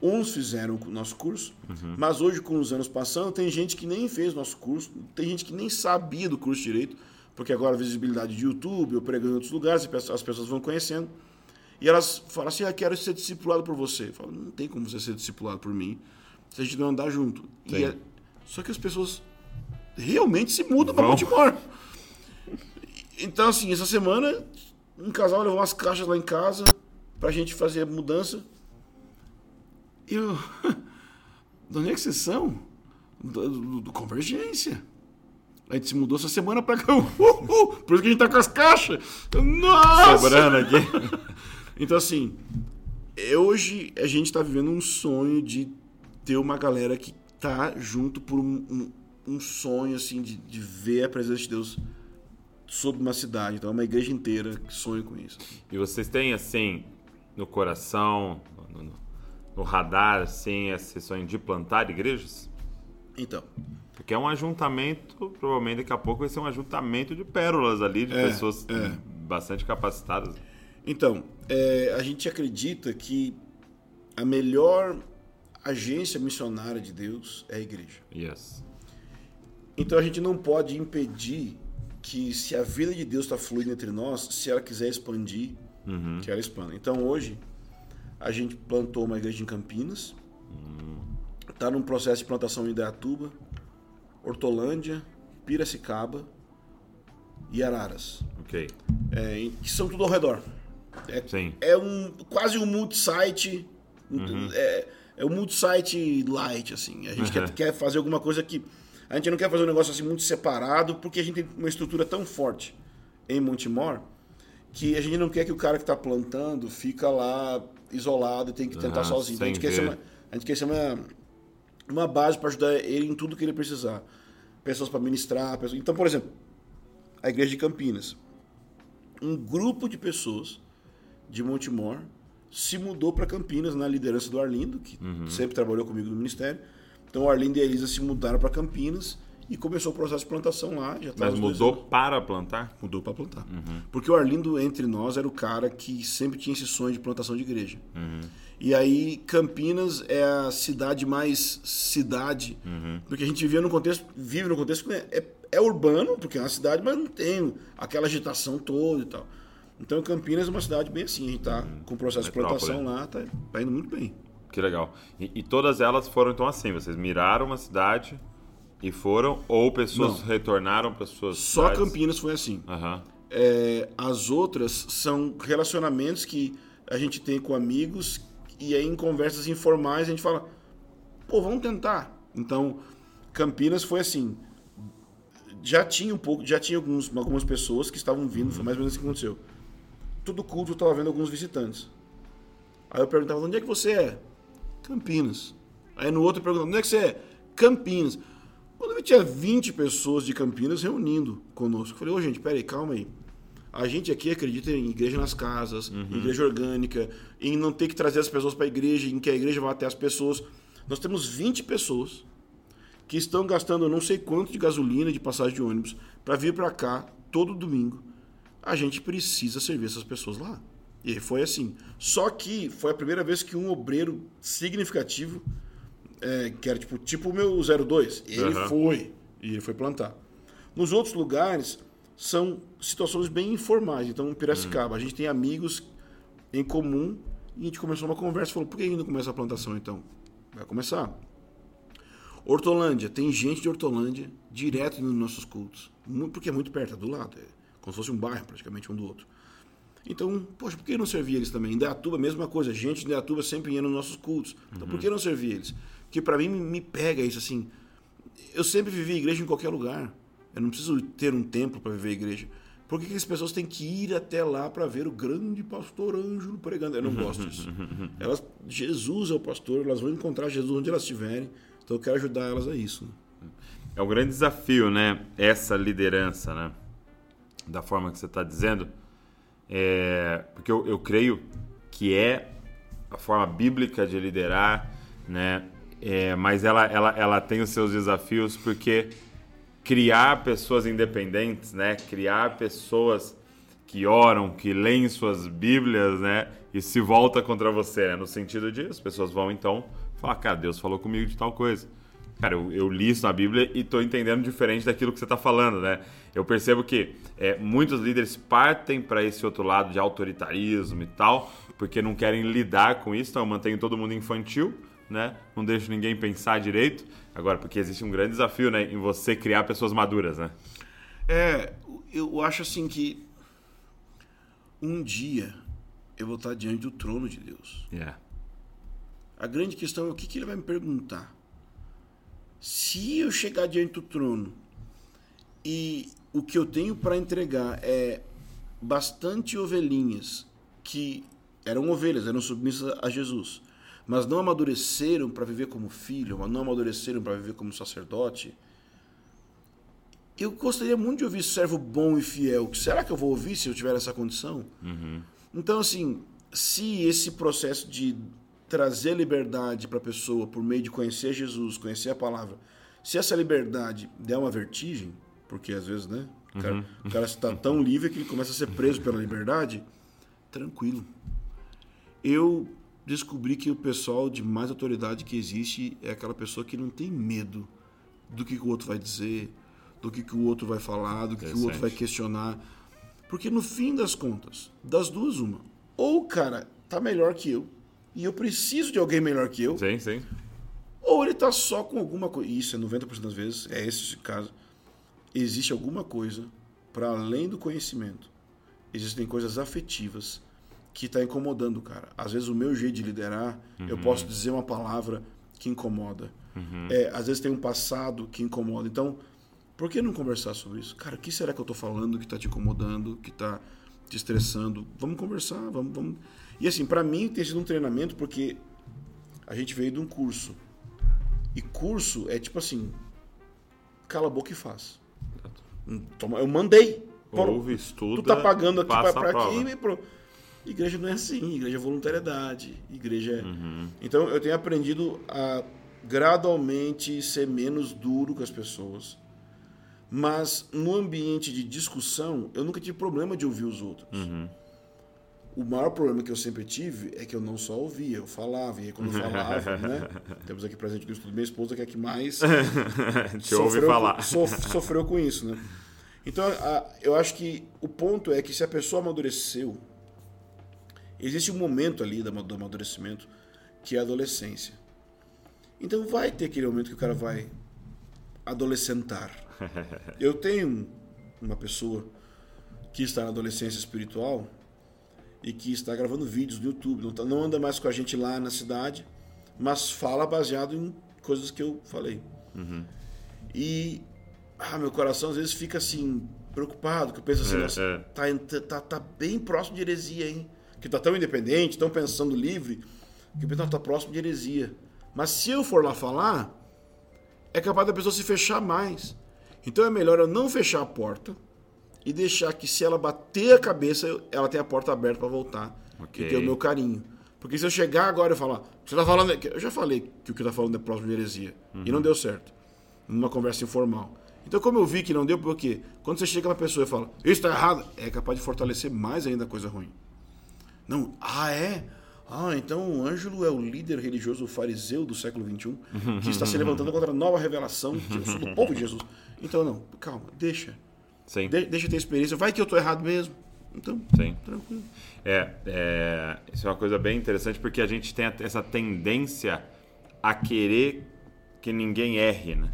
Uns fizeram o nosso curso, mas hoje, com os anos passando, tem gente que nem fez nosso curso, tem gente que nem sabia do curso direito, porque agora a visibilidade de YouTube, eu pregando em outros lugares, as pessoas vão conhecendo. E elas falam assim: ah, quero ser discipulado por você. Eu falo, não tem como você ser discipulado por mim se a gente não andar junto. É- Só que as pessoas realmente se mudam para. Baltimore. Então, assim, essa semana, um casal levou umas caixas lá em casa pra gente fazer a mudança. E eu. <laughs> De onde é que vocês são? Do, do- do Convergência. A gente se mudou essa semana pra cá. <laughs> Uhul! Por isso que a gente tá com as caixas. Nossa! Sobrando aqui. <laughs> Então, assim, é- hoje a gente tá vivendo um sonho de ter uma galera que tá junto por um, um, um sonho, assim, de, de ver a presença de Deus sobre uma cidade. Então, é uma igreja inteira que sonha com isso. E vocês têm, assim, no coração, no, no- no radar, assim, esse sonho de plantar igrejas? Então, Porque é um ajuntamento, provavelmente daqui a pouco vai ser um ajuntamento de pérolas ali, de É, pessoas é. bastante capacitadas. Então, é, a gente acredita que a melhor agência missionária de Deus é a igreja. Yes. Então a gente não pode impedir que se a vida de Deus está fluindo entre nós, se ela quiser expandir, que ela expanda. Então hoje a gente plantou uma igreja em Campinas, está num processo de plantação em Idaiatuba, Hortolândia, Piracicaba e Araras, Ok. é, que são tudo ao redor. É, Sim. é um quase um multi-site, é, é um multi-site light assim. A gente quer, quer fazer alguma coisa que a gente não quer fazer um negócio assim muito separado, porque a gente tem uma estrutura tão forte em Montemor que a gente não quer que o cara que está plantando fica lá isolado e tem que tentar Aham, sozinho. Então, a, gente quer ser uma, a gente quer ser uma, uma base para ajudar ele em tudo que ele precisar. Pessoas para ministrar. Pessoas... Então, por exemplo, a igreja de Campinas. Um grupo de pessoas de Montemor se mudou para Campinas na liderança do Arlindo, que Uhum. sempre trabalhou comigo no ministério. Então o Arlindo e a Elisa se mudaram para Campinas e começou o processo de plantação lá. Já tá Mas mudou para plantar? Mudou para plantar. Uhum. Porque o Arlindo, entre nós, era o cara que sempre tinha esse sonho de plantação de igreja. Uhum. E aí, Campinas é a cidade mais cidade, Uhum. porque a gente vivia num contexto, vive num contexto que é, é, é urbano, porque é uma cidade, mas não tem aquela agitação toda e tal. Então, Campinas é uma cidade bem assim, a gente tá com o processo de Uhum. Metrópole. plantação lá, tá, tá indo muito bem. Que legal. E, e todas elas foram então assim, vocês miraram uma cidade e foram, ou pessoas Não. retornaram para suas Só cidades? Campinas foi assim. Aham. É, as outras são relacionamentos que a gente tem com amigos e aí em conversas informais a gente fala, pô, vamos tentar. Então, Campinas foi assim, já tinha um pouco, já tinha alguns, algumas pessoas que estavam vindo, foi mais ou menos assim que aconteceu. Todo culto eu estava vendo alguns visitantes. Aí eu perguntava, onde é que você é? Campinas. Aí no outro eu perguntava, onde é que você é? Campinas. Quando eu tinha 20 pessoas de Campinas reunindo conosco, eu falei, ô gente, peraí, calma aí. A gente aqui acredita em igreja nas casas, em igreja orgânica, em não ter que trazer as pessoas para a igreja, em que a igreja vá até as pessoas. Nós temos 20 pessoas que estão gastando não sei quanto de gasolina, de passagem de ônibus, para vir para cá todo domingo. A gente precisa servir essas pessoas lá. E foi assim. Só que foi a primeira vez que um obreiro significativo, é, que era tipo, tipo o meu 02, ele Aham. foi. E ele foi plantar. Nos outros lugares, são situações bem informais. Então, em Piracicaba, a gente tem amigos em comum e a gente começou uma conversa. Falou, por que ainda começa a plantação então? Vai começar. Hortolândia, tem gente de Hortolândia direto nos nossos cultos. Porque é muito perto, é do lado. É como se fosse um bairro, praticamente, um do outro. Então, poxa, por que não servir eles também? Em mesma coisa. Gente de Indaiatuba sempre ia nos nossos cultos. Então, por que não servir eles? Porque para mim me- me pega isso assim. Eu sempre vivi igreja em qualquer lugar. Eu não preciso ter um templo para viver igreja. Por que, que as pessoas têm que ir até lá para ver o grande pastor Ângelo pregando? Eu não gosto disso. <laughs> Elas, Jesus é o pastor, elas vão encontrar Jesus onde elas estiverem. Então eu quero ajudar elas a isso. né? É um grande desafio, né? Essa liderança, né? Da forma que você está dizendo. É, porque eu, eu creio que é a forma bíblica de liderar, né? É, mas ela, ela, ela tem os seus desafios porque criar pessoas independentes, né? Criar pessoas que oram, que leem suas Bíblias, né? E se volta contra você, né? No sentido de as pessoas vão então falar, cara, Deus falou comigo de tal coisa. Cara, eu, eu li isso na Bíblia e estou entendendo diferente daquilo que você está falando, né? Eu percebo que é, muitos líderes partem para esse outro lado de autoritarismo e tal, porque não querem lidar com isso, então eu mantenho todo mundo infantil, né? Não deixo ninguém pensar direito. Agora, porque existe um grande desafio, né? Em você criar pessoas maduras, né? É, eu acho assim que um dia eu vou estar diante do trono de Deus. Yeah. A grande questão é o que, que ele vai me perguntar. Se eu chegar diante do trono e o que eu tenho para entregar é bastante ovelhinhas que eram ovelhas, eram submissas a Jesus, mas não amadureceram para viver como filho, não amadureceram para viver como sacerdote, eu gostaria muito de ouvir servo bom e fiel. Será que eu vou ouvir se eu tiver essa condição? Então, assim, se esse processo de trazer liberdade para a pessoa por meio de conhecer Jesus, conhecer a palavra, se essa liberdade der uma vertigem, porque às vezes, né, o cara, o cara está tão livre que ele começa a ser preso pela liberdade, tranquilo. Eu descobri que o pessoal de mais autoridade que existe é aquela pessoa que não tem medo do que, que o outro vai dizer, do que, que o outro vai falar, do que, que o outro vai questionar. Porque no fim das contas, das duas, uma. Ou o cara tá melhor que eu, e eu preciso de alguém melhor que eu, Sim, sim. ou ele tá só com alguma coisa. Isso é 90% das vezes, é esse o caso. Existe alguma coisa para além do conhecimento. Existem coisas afetivas que tá incomodando o cara. Às vezes o meu jeito de liderar, eu posso dizer uma palavra que incomoda. É, às vezes tem um passado que incomoda. Então, por que não conversar sobre isso? Cara, o que será que eu tô falando que tá te incomodando, que tá te estressando? Vamos conversar, vamos, vamos. E assim, para mim tem sido um treinamento porque a gente veio de um curso. E curso é tipo assim, cala a boca e faz. Hum, Toma, eu mandei. Ouve, estuda, Tu tá pagando aqui passa para a prova. aqui e pronto. Igreja não é assim, igreja é voluntariedade, igreja é... Uhum. Então eu tenho aprendido a gradualmente ser menos duro com as pessoas. Mas no ambiente de discussão, eu nunca tive problema de ouvir os outros. Uhum. O maior problema que eu sempre tive é que eu não só ouvia, eu falava. E aí quando eu <laughs> falava, né? Temos aqui presente no estudo minha esposa, que é a que mais <laughs> Te ouve sofreu, falar. <laughs> sof- sofreu com isso, né? Então, eu acho que o ponto é que se a pessoa amadureceu, existe um momento ali do amadurecimento que é a adolescência. Então vai ter aquele momento que o cara vai adolescentar. Eu tenho uma pessoa que está na adolescência espiritual e que está gravando vídeos no YouTube. Não, tá- não anda mais com a gente lá na cidade, mas fala baseado em coisas que eu falei. E ah, meu coração às vezes fica assim, preocupado, que eu penso assim, É, nossa, é. Tá, ent- tá, tá bem próximo de heresia, hein? Que tá tão independente, tão pensando livre, que eu penso, tá próximo de heresia. Mas se eu for lá falar, é capaz da pessoa se fechar mais. Então é melhor eu não fechar a porta e deixar que se ela bater a cabeça, ela tem a porta aberta para voltar Ok. e ter o meu carinho. Porque se eu chegar agora e falar, você tá falando, eu já falei que o que tá falando é próximo de heresia e não deu certo, numa conversa informal. Então como eu vi que não deu, porque quando você chega pra pessoa e fala, isso tá errado, é capaz de fortalecer mais ainda a coisa ruim. Não, ah é? Ah, então o Ângelo é o líder religioso fariseu do século XXI, que está se levantando contra a nova revelação, que eu sou do povo de Jesus. <laughs> Então não, calma, deixa. Sim. De- deixa eu ter experiência. Vai que eu tô errado mesmo. Então, Sim. tranquilo. É, é, isso é uma coisa bem interessante porque a gente tem essa tendência a querer que ninguém erre, né?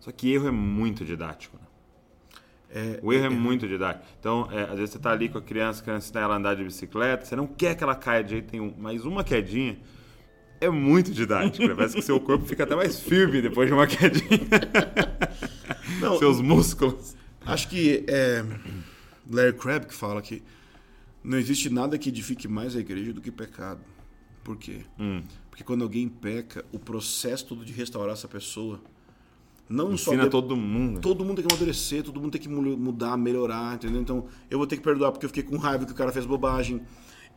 Só que erro é muito didático. Né? É, O erro é muito didático. Então, é, às vezes você tá ali com a criança, a criança está ela a andar de bicicleta, você não quer que ela caia de jeito nenhum, mas uma quedinha é muito didático. né? Parece que seu corpo fica até mais firme depois de uma quedinha. Não, Seus músculos. Acho que é Larry Crabb que fala que não existe nada que edifique mais a igreja do que pecado. Por quê? Hum. Porque quando alguém peca, o processo todo de restaurar essa pessoa não só Ensina de- todo mundo. todo mundo tem que amadurecer, todo mundo tem que mu- mudar, melhorar, entendeu? Então, eu vou ter que perdoar porque eu fiquei com raiva que o cara fez bobagem.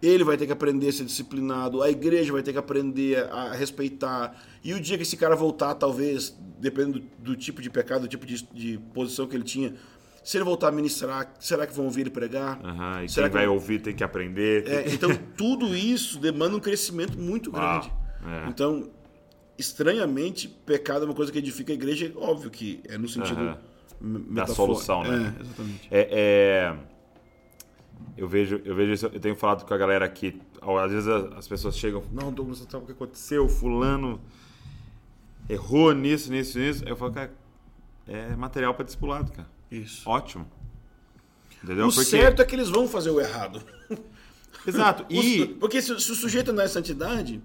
Ele vai ter que aprender a ser disciplinado, a igreja vai ter que aprender a respeitar. E o dia que esse cara voltar, talvez, dependendo do, do tipo de pecado, do tipo de, de posição que ele tinha, se ele voltar a ministrar, será que vão ouvir ele pregar? Aham, e Será quem que- vai ouvir tem que aprender. É, então, <laughs> tudo isso demanda um crescimento muito Uau, grande. é. Então, estranhamente, pecado é uma coisa que edifica a igreja, óbvio que é no sentido me- Da solução, né? É, exatamente. É, é, eu vejo, eu vejo isso, eu tenho falado com a galera aqui. Às vezes as pessoas chegam, não, Douglas, você sabe o que aconteceu? Fulano errou nisso, nisso, nisso. Eu falo, cara, é material para discipulado, cara. Isso. Ótimo. Entendeu? O certo é que eles vão fazer o errado. <laughs> Exato. E. Porque se, se o sujeito não é santidade,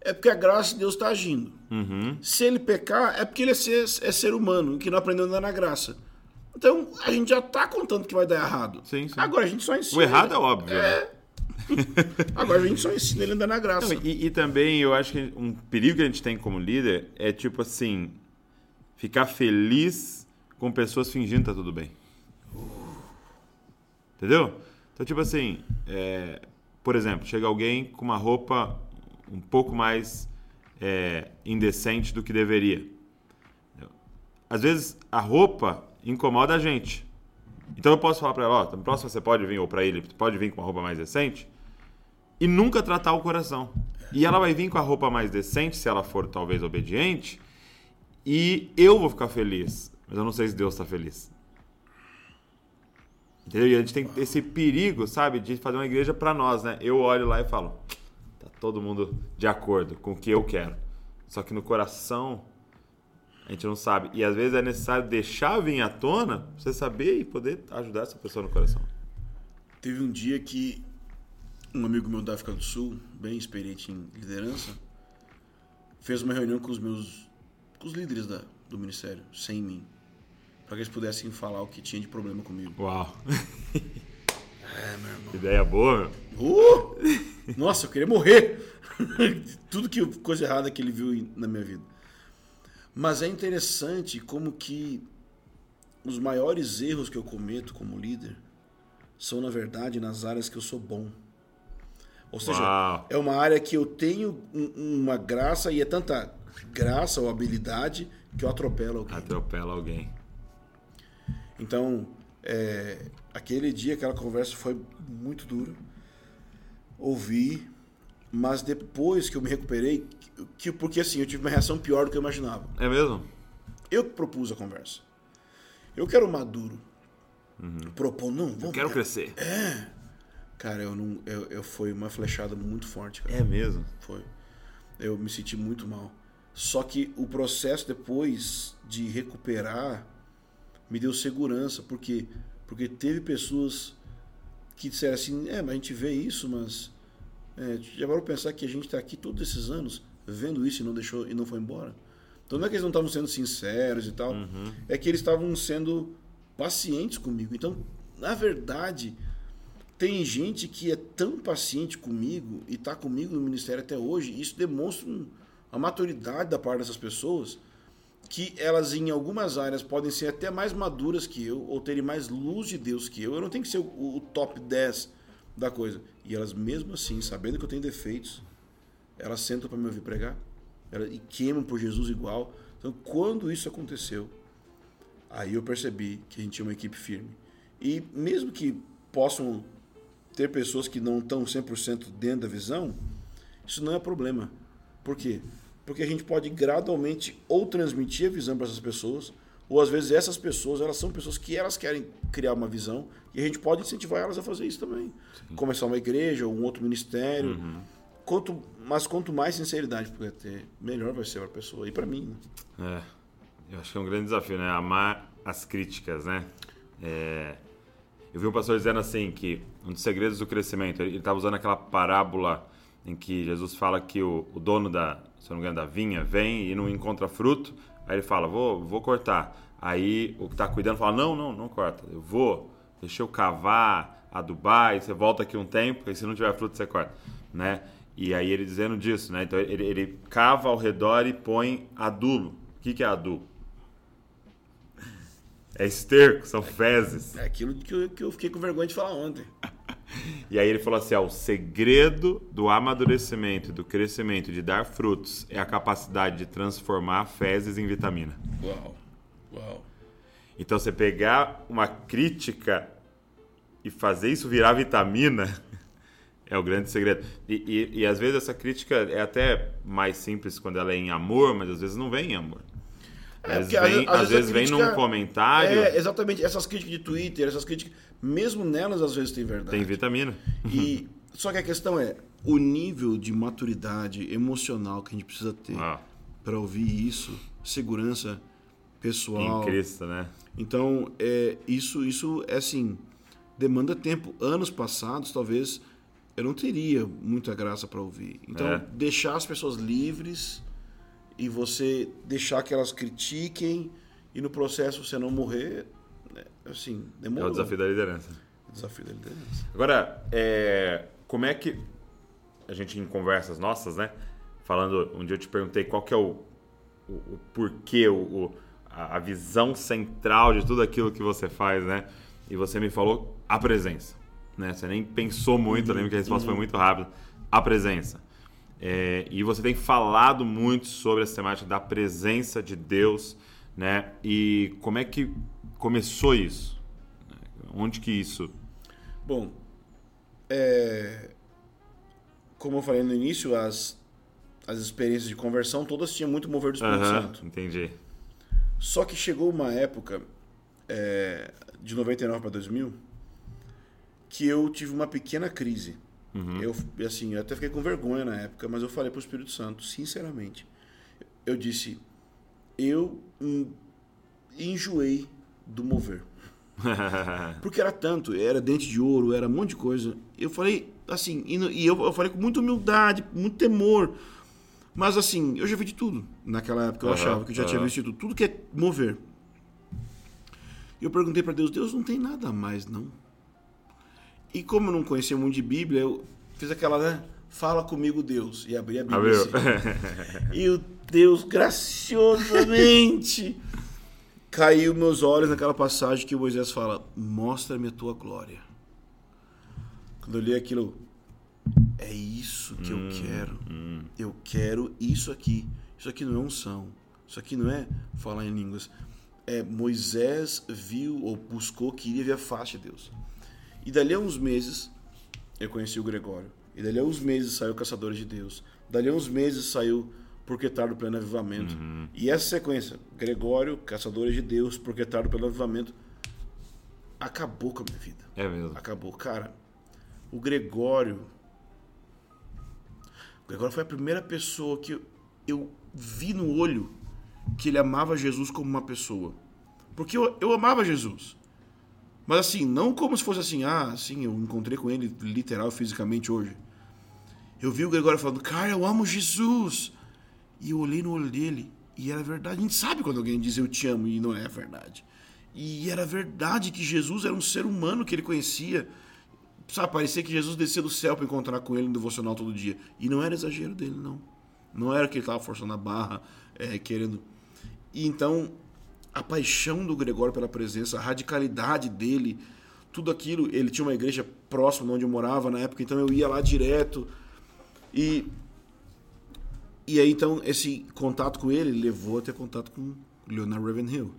é porque a graça de Deus está agindo. Uhum. Se ele pecar, é porque ele é ser, é ser humano, que não aprendeu a andar na graça. Então, a gente já está contando que vai dar errado. Sim, sim. Agora a gente só ensina. O errado é óbvio. né? É. <laughs> Agora a gente só ensina ele a andar na graça. Não, e, e também eu acho que um perigo que a gente tem como líder é tipo assim, ficar feliz com pessoas fingindo que tá tudo bem. Entendeu? Então, tipo assim, é, por exemplo, chega alguém com uma roupa um pouco mais é, indecente do que deveria. Às vezes a roupa incomoda a gente. Então eu posso falar para ela, ó, na próxima você pode vir, ou para ele, pode vir com uma roupa mais decente, e nunca tratar o coração. E ela vai vir com a roupa mais decente, se ela for talvez obediente, e eu vou ficar feliz. Mas eu não sei se Deus está feliz. Entendeu? E a gente tem esse perigo, sabe, de fazer uma igreja para nós, né? Eu olho lá e falo, tá todo mundo de acordo com o que eu quero. Só que no coração a gente não sabe. E às vezes é necessário deixar vir à tona pra você saber e poder ajudar essa pessoa no coração. Teve um dia que um amigo meu da África do Sul, bem experiente em liderança, fez uma reunião com os meus com os líderes da, do ministério, sem mim, para que eles pudessem falar o que tinha de problema comigo. Uau! <laughs> É, meu irmão. Ideia boa, meu. Uh! Nossa, eu queria morrer. <laughs> Tudo que coisa errada que ele viu na minha vida. Mas é interessante como que os maiores erros que eu cometo como líder são, na verdade, nas áreas que eu sou bom. Ou seja, Uau. é uma área que eu tenho um- uma graça e é tanta graça ou habilidade que eu atropelo alguém. Atropela alguém. Então, é, aquele dia, aquela conversa foi muito dura. Ouvi, mas depois que eu me recuperei, que, porque assim, eu tive uma reação pior do que eu imaginava. É mesmo? Eu que propus a conversa. Eu quero maduro. Propor, não, vamos. Uhum. Quero crescer. Cara, eu não. Eu, eu foi uma flechada muito forte, cara. É mesmo? Foi. Eu me senti muito mal. Só que o processo depois de recuperar me deu segurança, porque porque teve pessoas que disseram assim, é, mas a gente vê isso, mas é, já parou pensar que a gente está aqui todos esses anos vendo isso e não deixou e não foi embora. Então não é que eles não estavam sendo sinceros e tal, é que eles estavam sendo pacientes comigo. Então, na verdade, tem gente que é tão paciente comigo e está comigo no ministério até hoje, e isso demonstra a maturidade da parte dessas pessoas, que elas em algumas áreas podem ser até mais maduras que eu, ou terem mais luz de Deus que eu. Eu não tenho que ser o, o top 10 da coisa. E elas, mesmo assim, sabendo que eu tenho defeitos, elas sentam para me ouvir pregar elas, e queimam por Jesus igual. Então, quando isso aconteceu, aí eu percebi que a gente tinha uma equipe firme. E mesmo que possam ter pessoas que não estão 100% dentro da visão, isso não é problema. Por quê? Porque a gente pode gradualmente ou transmitir a visão para essas pessoas, ou às vezes essas pessoas, elas são pessoas que elas querem criar uma visão, e a gente pode incentivar elas a fazer isso também. Começar uma igreja ou um outro ministério. Quanto, mas quanto mais sinceridade puder ter, melhor vai ser para a pessoa. E para mim, né? É. Eu acho que é um grande desafio, né? Amar as críticas, né? É, Eu vi um pastor dizendo assim que um dos segredos do crescimento, ele estava usando aquela parábola em que Jesus fala que o, o dono da, se não me engano, da vinha vem e não encontra fruto, aí ele fala, vou, vou cortar. Aí o que está cuidando fala, não, não, não corta, eu vou, deixa eu cavar, adubar, e você volta aqui um tempo, e se não tiver fruto você corta, né? E aí ele dizendo disso, né? Então ele, ele cava ao redor e põe adulo. O que, que é adulo? É esterco, são fezes. é aquilo que eu, que eu fiquei com vergonha de falar ontem. <laughs> E aí ele falou assim: ó, o segredo do amadurecimento, do crescimento, de dar frutos, é a capacidade de transformar fezes em vitamina. Uau, uau. Então você pegar uma crítica e fazer isso virar vitamina <laughs> é o grande segredo. E, e, e às vezes essa crítica é até mais simples quando ela é em amor, mas às vezes não vem em amor. É, Às vem, às- às vezes vezes vem num comentário, É, exatamente. Essas críticas de Twitter, essas críticas, mesmo nelas às vezes tem verdade. tem vitamina. E só que a questão é o nível de maturidade emocional que a gente precisa ter Ah, para ouvir isso, segurança pessoal. em Cristo, né? Então, é, isso, isso é assim, demanda tempo. Anos passados, talvez, eu não teria muita graça para ouvir. Então, É. deixar as pessoas livres e você deixar que elas critiquem e no processo você não morrer, né, assim, É demorou. o desafio da liderança. Desafio da liderança. Agora, é, como é que a gente em conversas nossas, né? Falando, um dia eu te perguntei qual que é o, o, o porquê, o, o- a, visão central de tudo aquilo que você faz, né? E você me falou a presença, né? Você nem pensou muito, eu lembro que a resposta foi muito rápida. A presença. É, e você tem falado muito sobre essa temática da presença de Deus, né? E como é que começou isso? Onde que isso... Bom, é, como eu falei no início, as, as experiências de conversão todas tinham muito mover do Espírito Aham, Santo. entendi. Só que chegou uma época, é, de 99 para 2000, que eu tive uma pequena crise. Eu, assim, eu até fiquei com vergonha na época, mas eu falei para o Espírito Santo, sinceramente. Eu disse, eu hum, enjoei do mover. <laughs> Porque era tanto, era dente de ouro, era um monte de coisa. Eu falei, assim, e, eu, eu falei com muita humildade, muito temor. Mas assim, eu já vi de tudo. Naquela época eu Aham, achava que eu já tinha aham. visto de tudo. Tudo que é mover. E eu perguntei para Deus, Deus não tem nada a mais, não. E como eu não conhecia muito de Bíblia, eu fiz aquela, né? Fala comigo, Deus. E abri a Bíblia. Assim. E o Deus graciosamente <laughs> caiu meus olhos naquela passagem que Moisés fala: Mostra-me a tua glória. Quando eu li aquilo, é isso que eu quero. Eu quero isso aqui. Isso aqui não é unção. Isso aqui não é falar em línguas. É Moisés viu ou buscou, queria ver a face de Deus. E dali a uns meses, eu conheci o Gregório. E dali a uns meses saiu Caçadores de Deus. Dali a uns meses saiu Porquetar do Pleno Avivamento. E essa sequência, Gregório, Caçadores de Deus, Porquetar do Pleno Avivamento, acabou com a minha vida. É mesmo. Acabou. Cara, o Gregório. O Gregório foi a primeira pessoa que eu, eu vi no olho que ele amava Jesus como uma pessoa. Porque eu, eu amava Jesus. Mas assim, não como se fosse assim, ah, assim, eu encontrei com ele literal, fisicamente hoje. Eu vi o Gregório falando, cara, eu amo Jesus. E eu olhei no olho dele e era verdade. A gente sabe quando alguém diz eu te amo e não é verdade. E era verdade que Jesus era um ser humano que ele conhecia. Sabe, parecia que Jesus descia do céu para encontrar com ele no devocional todo dia. E não era exagero dele, não. Não era que ele estava forçando a barra, é, querendo. E então, a paixão do Gregório pela presença, a radicalidade dele, tudo aquilo. Ele tinha uma igreja próxima de onde eu morava na época, então eu ia lá direto. E e aí, então, esse contato com ele levou a ter contato com Leonard Ravenhill.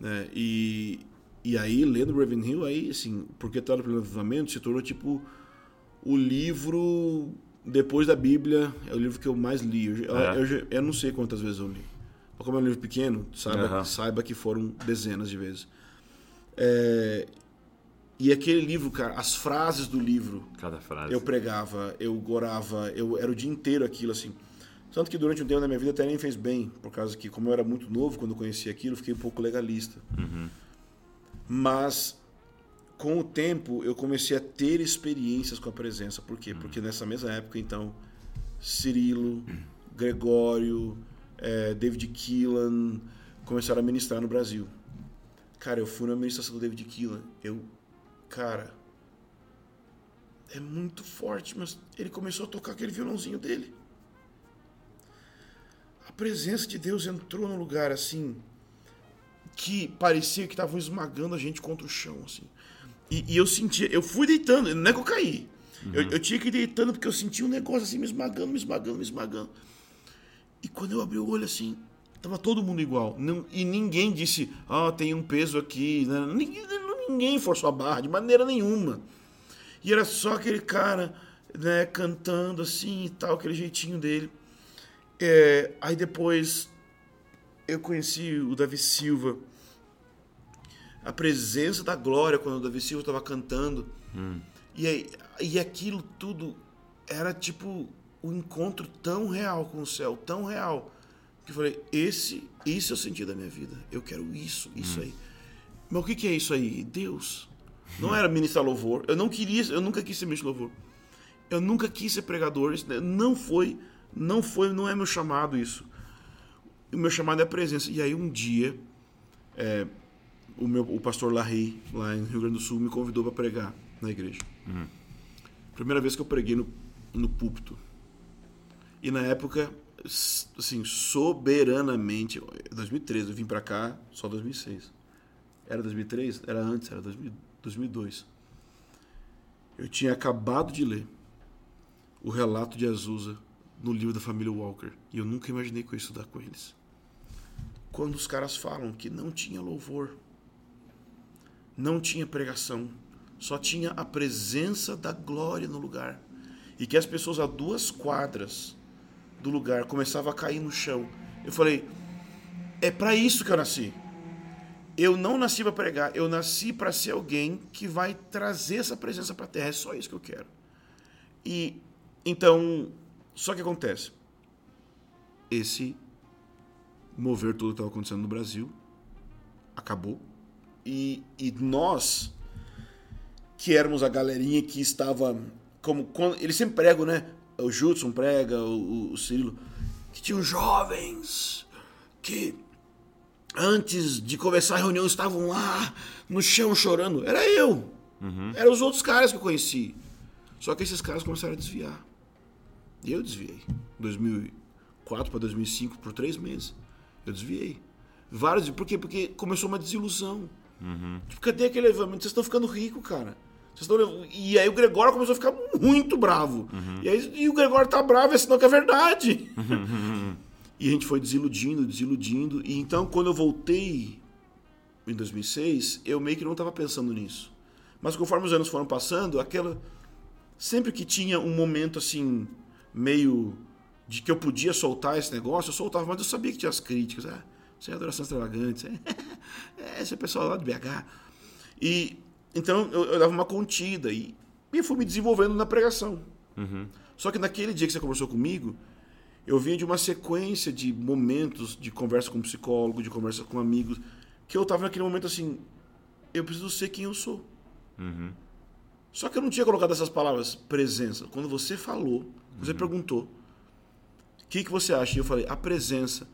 Né? E, e aí, lendo Ravenhill, aí, assim, Porque no Pleno Avivamento se tornou, tipo, o livro, depois da Bíblia, é o livro que eu mais li. Eu, eu- É. eu, já- eu não sei quantas vezes eu li. Mas como é um livro pequeno, saiba, Aham. saiba que foram dezenas de vezes. É, e aquele livro, cara, as frases do livro, Cada frase. eu pregava, eu gorava, eu era o dia inteiro aquilo assim. Tanto que durante um tempo da minha vida até nem fez bem, por causa que, como eu era muito novo quando eu conheci aquilo, eu fiquei um pouco legalista. Mas, com o tempo, eu comecei a ter experiências com a presença. Por quê? Porque nessa mesma época, então, Cirilo, Gregório, eh, David Keelan começaram a ministrar no Brasil. Cara, eu fui na ministração do David Keelan. Eu, cara, é muito forte, mas ele começou a tocar aquele violãozinho dele. A presença de Deus entrou num lugar assim que parecia que estavam esmagando a gente contra o chão, assim. E, e eu sentia, eu fui deitando, não é que eu caí. Eu, eu tinha que ir deitando porque eu sentia um negócio assim me esmagando, me esmagando, me esmagando. E quando eu abri o olho assim, tava todo mundo igual. Não- e ninguém disse, ah, tem um peso aqui. né? Ninguém, ninguém forçou a barra de maneira nenhuma. E era só aquele cara, né, cantando assim e tal, aquele jeitinho dele. É, aí depois eu conheci o Davi Silva. A presença da glória quando o Davi Silva estava cantando. E, aí, e aquilo tudo era tipo um encontro tão real com o céu, tão real. Que eu falei, esse, esse é o sentido da minha vida. Eu quero isso, isso aí. Mas o que, que é isso aí? Deus. Não era ministrar louvor. Eu não queria, eu nunca quis ser ministro louvor. Eu nunca quis ser pregador. Isso não foi, não foi, não é meu chamado isso. O meu chamado é a presença. E aí um dia, é, o meu, o pastor Larrey, lá em Rio Grande do Sul, me convidou para pregar na igreja. Primeira vez que eu preguei no, no púlpito. E na época, assim, soberanamente, 2013, eu vim para cá só 2006. Era 2003? Era antes, era 2000, 2002. Eu tinha acabado de ler o relato de Azusa no livro da família Walker. E eu nunca imaginei que eu ia estudar com eles. Quando os caras falam que não tinha louvor, não tinha pregação, só tinha a presença da glória no lugar. E que as pessoas a duas quadras do lugar começavam a cair no chão. Eu falei, é para isso que eu nasci. Eu não nasci para pregar, eu nasci para ser alguém que vai trazer essa presença para a terra. É só isso que eu quero. E então, só que acontece. Esse mover todo que estava acontecendo no Brasil acabou. E, e nós, que éramos a galerinha que estava. como quando, Eles sempre pregam, né? O Judson prega, o, o Cirilo, que tinham jovens que antes de começar a reunião estavam lá no chão chorando. Era eu. Uhum. Eram os outros caras que eu conheci. Só que esses caras começaram a desviar. E eu desviei. 2004 para 2005, por três meses. Eu desviei. Vários. Por quê? Porque começou uma desilusão. Uhum. Tipo, cadê aquele levamento? Vocês estão ficando rico, cara. Estão... E aí o Gregório começou a ficar muito bravo. Uhum. E, aí, e o Gregório tá bravo, é sinal que é verdade. Uhum. e a gente foi desiludindo, desiludindo. E então, quando eu voltei em 2006, eu meio que não estava pensando nisso. Mas conforme os anos foram passando, aquela. Sempre que tinha um momento assim, meio de que eu podia soltar esse negócio, eu soltava, mas eu sabia que tinha as críticas. Ah, sem adoração extravagante. <laughs> É, esse é pessoal lá do BH. E então eu, eu dava uma contida e, e fui me desenvolvendo na pregação. Uhum. Só que naquele dia que você conversou comigo, eu vinha de uma sequência de momentos de conversa com um psicólogo, de conversa com amigos, que eu estava naquele momento assim, eu preciso ser quem eu sou. Uhum. Só que eu não tinha colocado essas palavras presença. Quando você falou, você uhum. perguntou, o que, que você acha? E eu falei, a presença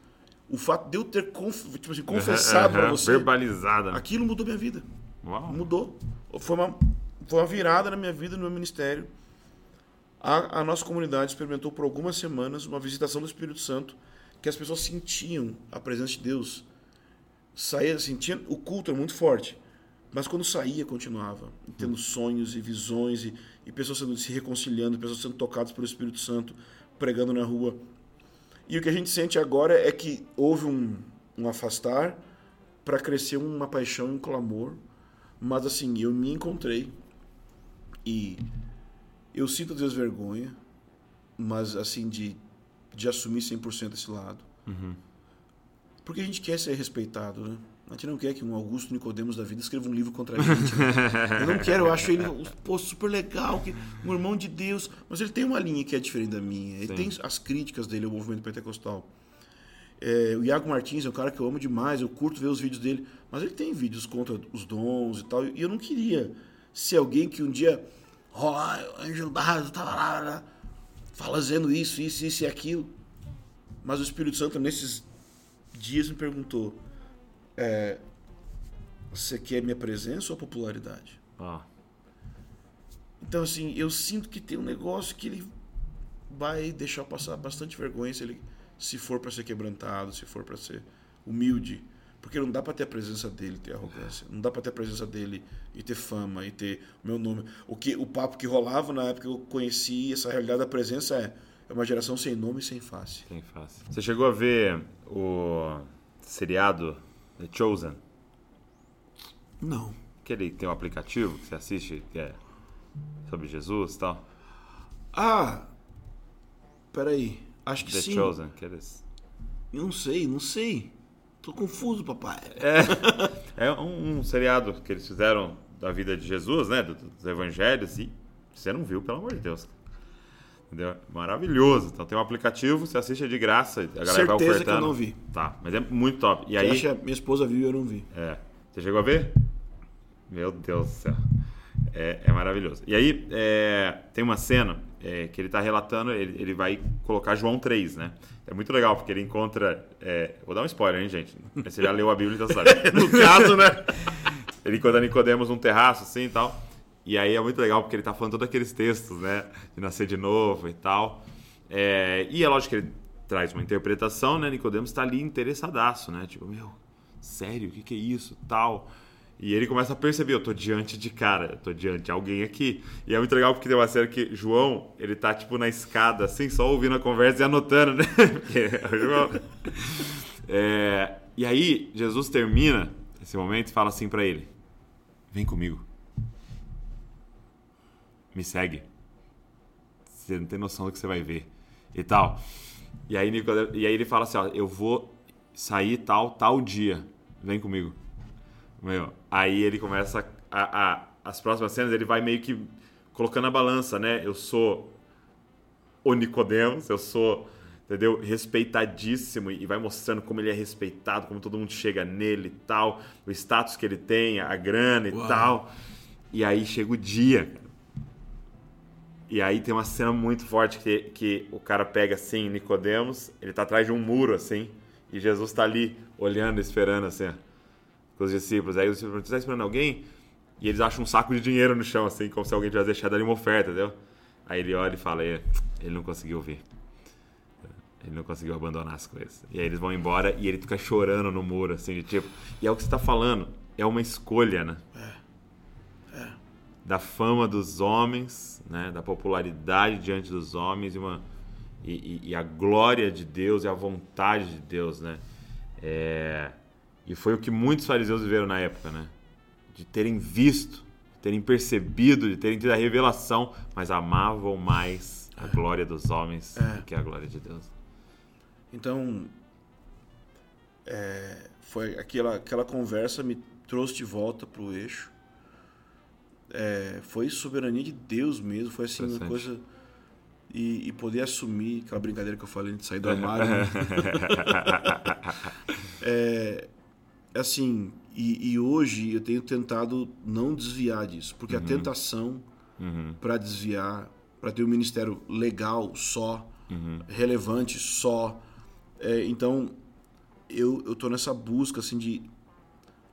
o fato de eu ter conf, tipo assim, confessado uhum, para você. Verbalizada. Aquilo mudou minha vida. Uau. Mudou. Foi uma, foi uma virada na minha vida, no meu ministério. A, a nossa comunidade experimentou por algumas semanas uma visitação do Espírito Santo que as pessoas sentiam a presença de Deus. Saía, sentia, o culto era muito forte, mas quando saía, continuava, tendo hum. sonhos e visões, e, e pessoas sendo, se reconciliando, pessoas sendo tocadas pelo Espírito Santo, pregando na rua. E o que a gente sente agora é que houve um, um afastar para crescer uma paixão, um clamor. Mas assim, eu me encontrei e eu sinto Deus vergonha, mas assim, de, de assumir 100% esse lado. Uhum. Porque a gente quer ser respeitado, né? A gente não quer que um Augusto Nicodemos da vida escreva um livro contra a gente. Né? <laughs> eu não quero, eu acho ele pô, super legal, que, um irmão de Deus, mas ele tem uma linha que é diferente da minha. Ele Sim. tem as críticas dele ao movimento pentecostal. É, o Iago Martins é um cara que eu amo demais, eu curto ver os vídeos dele, mas ele tem vídeos contra os dons e tal, e eu não queria ser alguém que um dia, ó, oh, anjo dado, tava lá, fazendo isso, isso, isso e aquilo. Mas o Espírito Santo, nesses dias, me perguntou é, você quer minha presença ou popularidade? Ah. Então, assim, eu sinto que tem um negócio que ele vai deixar passar bastante vergonha se ele se for para ser quebrantado, se for para ser humilde. Porque não dá para ter a presença dele ter arrogância. Não dá para ter a presença dele e ter fama e ter o meu nome. O que o papo que rolava na época que eu conheci essa realidade da presença é é uma geração sem nome e sem face. Sem face. Você chegou a ver o seriado The Chosen? Não. Que ele tem um aplicativo que você assiste que é sobre Jesus e tal? Ah! Peraí. Acho que The sim. The Chosen, que eles... Não sei, não sei. Tô confuso, papai. É, <laughs> é um, um seriado que eles fizeram da vida de Jesus, né? Dos evangelhos e você não viu, pelo amor de Deus. Entendeu? Maravilhoso. Então tem um aplicativo, você assiste de graça, a galera Certeza vai ofertando. que eu não vi. Tá, mas é muito top. E aí... Acha, minha esposa viu e eu não vi. É. Você chegou a ver? Meu Deus do céu. É, é maravilhoso. E aí é, tem uma cena é, que ele está relatando, ele, ele vai colocar João 3, né? É muito legal, porque ele encontra. É, vou dar um spoiler, hein, gente? Você já leu a Bíblia, então sabe. <laughs> no caso, né? ele encontra Nicodemos num terraço, assim e tal. E aí é muito legal porque ele tá falando todos aqueles textos, né? De nascer de novo e tal. É, e é lógico que ele traz uma interpretação, né? Nicodemos está ali interessadaço, né? Tipo, meu, sério, o que, que é isso? Tal. E ele começa a perceber, eu tô diante de cara, eu tô diante de alguém aqui. E é muito legal porque tem uma série que João, ele tá tipo na escada, assim, só ouvindo a conversa e anotando, né? <laughs> É. É, e aí, Jesus termina esse momento e fala assim para ele: vem comigo. Me segue. Você não tem noção do que você vai ver. E tal. E aí, e aí ele fala assim, ó, eu vou sair tal, tal dia. Vem comigo. Meu, aí ele começa a, a, as próximas cenas, ele vai meio que colocando a balança, né? Eu sou o Nicodemos, eu sou, entendeu? Respeitadíssimo e vai mostrando como ele é respeitado, como todo mundo chega nele e tal, o status que ele tem, a grana e Uau. tal. E aí chega o dia. E aí tem uma cena muito forte que, que o cara pega assim, Nicodemos, ele tá atrás de um muro assim, e Jesus tá ali olhando, esperando assim, ó, com os discípulos. Aí os discípulos tá esperando alguém? E eles acham um saco de dinheiro no chão, assim, como se alguém tivesse deixado ali uma oferta, entendeu? Aí ele olha e fala, "É, ele não conseguiu ver. Ele não conseguiu abandonar as coisas. E aí eles vão embora e ele fica chorando no muro, assim, de tipo. E é o que você tá falando, é uma escolha, né? Da fama dos homens, né? Da popularidade diante dos homens e, uma, e, e- a glória de Deus e a vontade de Deus, né? É, e foi o que muitos fariseus viveram na época, né? De terem visto, de terem percebido, de terem tido a revelação, mas amavam mais a glória dos homens É. do que a glória de Deus. Então, é, foi aquela, aquela conversa me trouxe de volta pro eixo. É, foi soberania de Deus mesmo, foi assim uma coisa e, e poder assumir aquela brincadeira que eu falei de sair do armário. né? <laughs> é, assim, e, e hoje eu tenho tentado não desviar disso, porque a tentação Uhum, para desviar, para ter um ministério legal só, uhum, relevante só. É, então, eu, eu tô nessa busca, assim, de...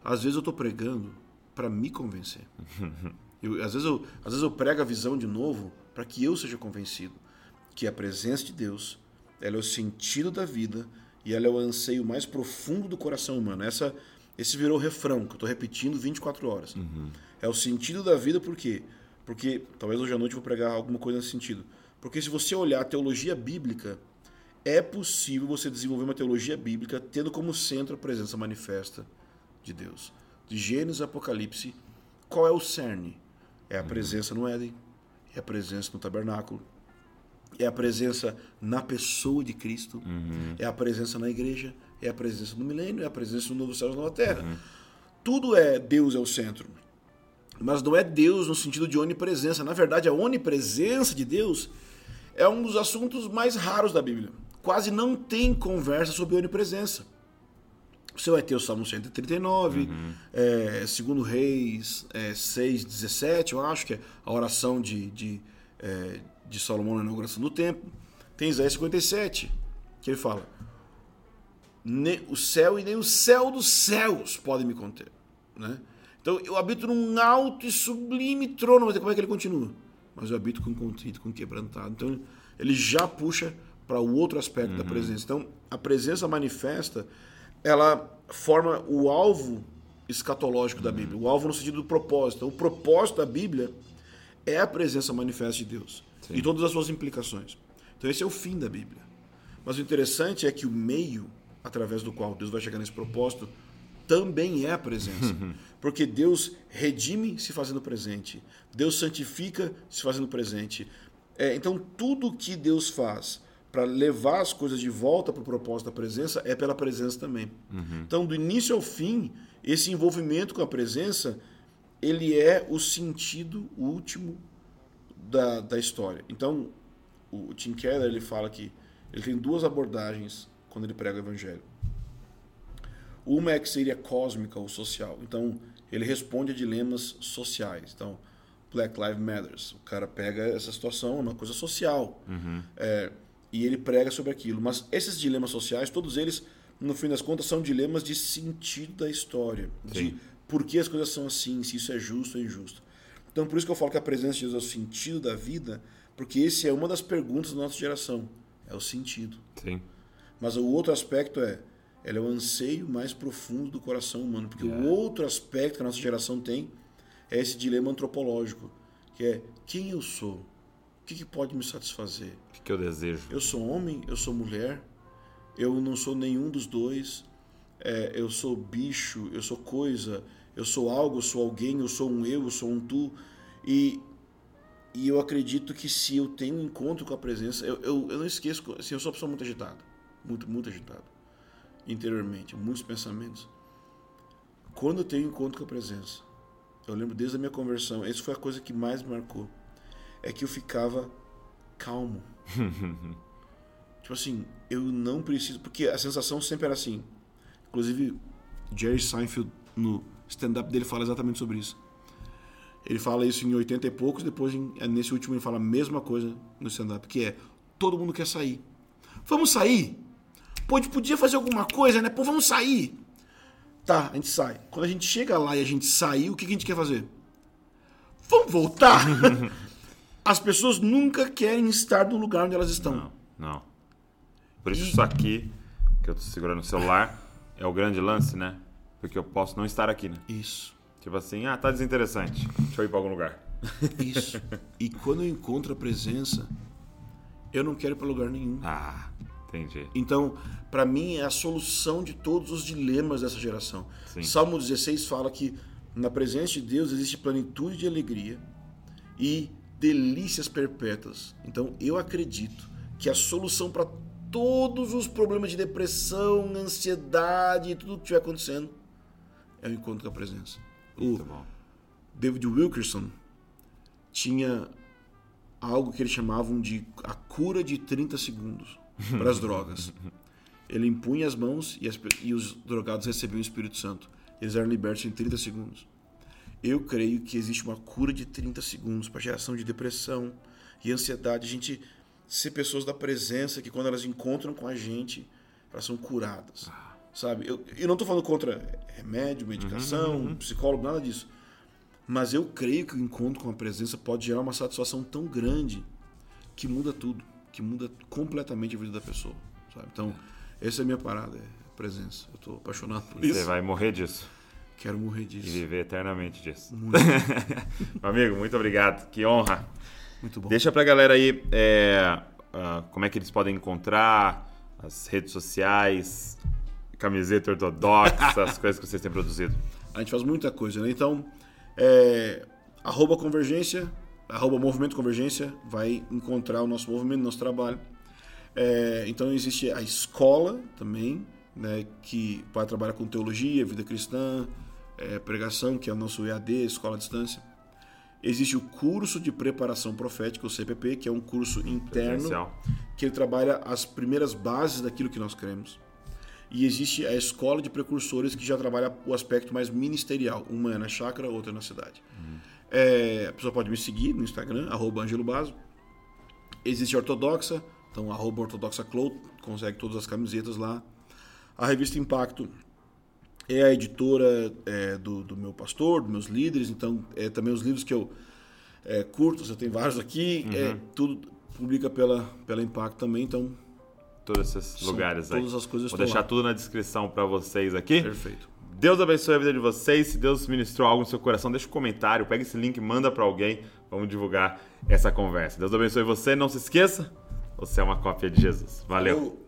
Às vezes eu tô pregando para me convencer. <laughs> Eu, às, vezes eu, às vezes eu prego a visão de novo para que eu seja convencido que a presença de Deus, ela é o sentido da vida e ela é o anseio mais profundo do coração humano. Essa, esse virou refrão, que eu tô repetindo 24 horas. É o sentido da vida por quê? Porque, talvez hoje à noite eu vou pregar alguma coisa nesse sentido. Porque se você olhar a teologia bíblica, é possível você desenvolver uma teologia bíblica tendo como centro a presença manifesta de Deus. De Gênesis a Apocalipse, qual é o cerne? É a presença no Éden, é a presença no tabernáculo, é a presença na pessoa de Cristo, é a presença na igreja, é a presença no milênio, é a presença no novo céu e nova terra. Tudo é Deus é o centro. Mas não é Deus no sentido de onipresença. Na verdade, a onipresença de Deus é um dos assuntos mais raros da Bíblia. Quase não tem conversa sobre onipresença. Você vai ter o Salmo 139, é, segundo Reis é, 6, 17, eu acho que é a oração de, de, é, de Salomão na inauguração do templo. Tem Isaías 57, que ele fala: "Ne- o céu e nem o céu dos céus podem me conter. Né? Então eu habito num alto e sublime trono, mas como é que ele continua? Mas eu habito com contrito, com quebrantado. Então ele já puxa para o outro aspecto da presença. Então a presença manifesta, ela forma o alvo escatológico da Bíblia, o alvo no sentido do propósito. O propósito da Bíblia é a presença manifesta de Deus Sim. e todas as suas implicações. Então esse é o fim da Bíblia. Mas o interessante é que o meio através do qual Deus vai chegar nesse propósito também é a presença. <laughs> Porque Deus redime se fazendo presente. Deus santifica se fazendo presente. É, então, tudo que Deus faz para levar as coisas de volta para o propósito da presença é pela presença também. Então, do início ao fim, esse envolvimento com a presença, ele é o sentido último da, da história. Então, o Tim Keller ele fala que ele tem duas abordagens quando ele prega o evangelho. Uma é que seria cósmica ou social. Então, ele responde a dilemas sociais. Então, Black Lives Matters. O cara pega essa situação, é uma coisa social. É, e ele prega sobre aquilo. Mas esses dilemas sociais, todos eles, no fim das contas, são dilemas de sentido da história. De Sim. por que as coisas são assim, se isso é justo ou injusto. Então, por isso que eu falo que a presença de Deus é o sentido da vida, porque esse é uma das perguntas da nossa geração. É o sentido. Sim. Mas o outro aspecto é, ela é o anseio mais profundo do coração humano. Porque o outro aspecto que a nossa geração tem é esse dilema antropológico, que é quem eu sou? O que, que pode me satisfazer? O que, que eu desejo? Eu sou homem, eu sou mulher, eu não sou nenhum dos dois, é, eu sou bicho, eu sou coisa, Eu sou algo, eu sou alguém, eu sou um eu, eu sou um tu. E, e eu acredito que se eu tenho um encontro com a presença, eu, eu, eu não esqueço, assim, eu sou uma pessoa muito agitada, muito, muito agitada, interiormente, muitos pensamentos. Quando eu tenho um encontro com a presença, eu lembro desde a minha conversão, essa foi a coisa que mais me marcou, é que eu ficava calmo. <laughs> tipo assim, eu não preciso, porque a sensação sempre era assim. Inclusive, Jerry Seinfeld no stand-up dele fala exatamente sobre isso. Ele fala isso em 80 e poucos, depois nesse último ele fala a mesma coisa no stand-up, que é todo mundo quer sair. Vamos sair? Pô, a gente podia fazer alguma coisa, né? Pô, vamos sair. Tá, a gente sai. Quando a gente chega lá e a gente sair, o que a gente quer fazer? Vamos voltar? <laughs> As pessoas nunca querem estar no lugar onde elas estão. Não, não. Por isso, isso aqui, que eu tô segurando o celular, é o grande lance, né? Porque eu posso não estar aqui, né? Isso. Tipo assim, ah, tá desinteressante. Deixa eu ir pra algum lugar. <laughs> Isso. e quando eu encontro a presença, eu não quero ir pra lugar nenhum. Ah, entendi. Então, para mim, é a solução de todos os dilemas dessa geração. Sim. Salmo 16 fala que na presença de Deus existe plenitude de alegria e delícias perpétuas. Então, eu acredito que a solução para todos os problemas de depressão, ansiedade e tudo que estiver acontecendo é o encontro com a presença. O. David Wilkerson tinha algo que eles chamavam de a cura de 30 segundos <laughs> para as drogas. Ele impunha as mãos e, as, e os drogados recebiam o Espírito Santo. Eles eram libertos em 30 segundos. Eu creio que existe uma cura de 30 segundos para geração de depressão e ansiedade. A gente ser pessoas da presença que quando elas encontram com a gente, elas são curadas. Ah. Sabe? Eu, eu não estou falando contra remédio, medicação, uhum, uhum. psicólogo, nada disso. Mas eu creio que o encontro com a presença pode gerar uma satisfação tão grande que muda tudo, que muda completamente a vida da pessoa. Sabe? Então, essa é a minha parada, é a presença. Eu estou apaixonado por isso. Você vai morrer disso. Quero morrer disso. E viver eternamente disso. Muito. <laughs> Meu amigo, muito obrigado. Que honra. Muito bom. Deixa pra galera aí é, uh, como é que eles podem encontrar, as redes sociais, camiseta ortodoxa, <laughs> as coisas que vocês têm produzido. A gente faz muita coisa, né? Então, é, arroba convergência, arroba movimento convergência, vai encontrar o nosso movimento, nosso trabalho. É, então existe a escola também, né, que vai trabalhar com teologia, vida cristã, é, pregação, que é o nosso EAD, Escola à Distância. Existe o curso de preparação profética, o CPP, que é um curso interno que ele trabalha as primeiras bases daquilo que nós cremos. E existe a escola de precursores que já trabalha o aspecto mais ministerial. Uma é na chácara, outra é na cidade. Uhum. É, a pessoa pode me seguir no Instagram, arroba Angelo Baso. Existe a Ortodoxa, então arroba Ortodoxa consegue todas as camisetas lá. A revista Impacto é a editora é, do, do, meu pastor, dos meus líderes, então é também os livros que eu é, curto, você tem vários aqui, é, uhum. tudo publica pela, pela Impacto também, então... Todos esses lugares aí. Todas as coisas Vou deixar lá. tudo na descrição para vocês aqui. Perfeito. Deus abençoe a vida de vocês. Se Deus ministrou algo no seu coração, deixa um comentário, pega esse link, manda para alguém. Vamos divulgar essa conversa. Deus abençoe você. Não se esqueça, você é uma cópia de Jesus. Valeu.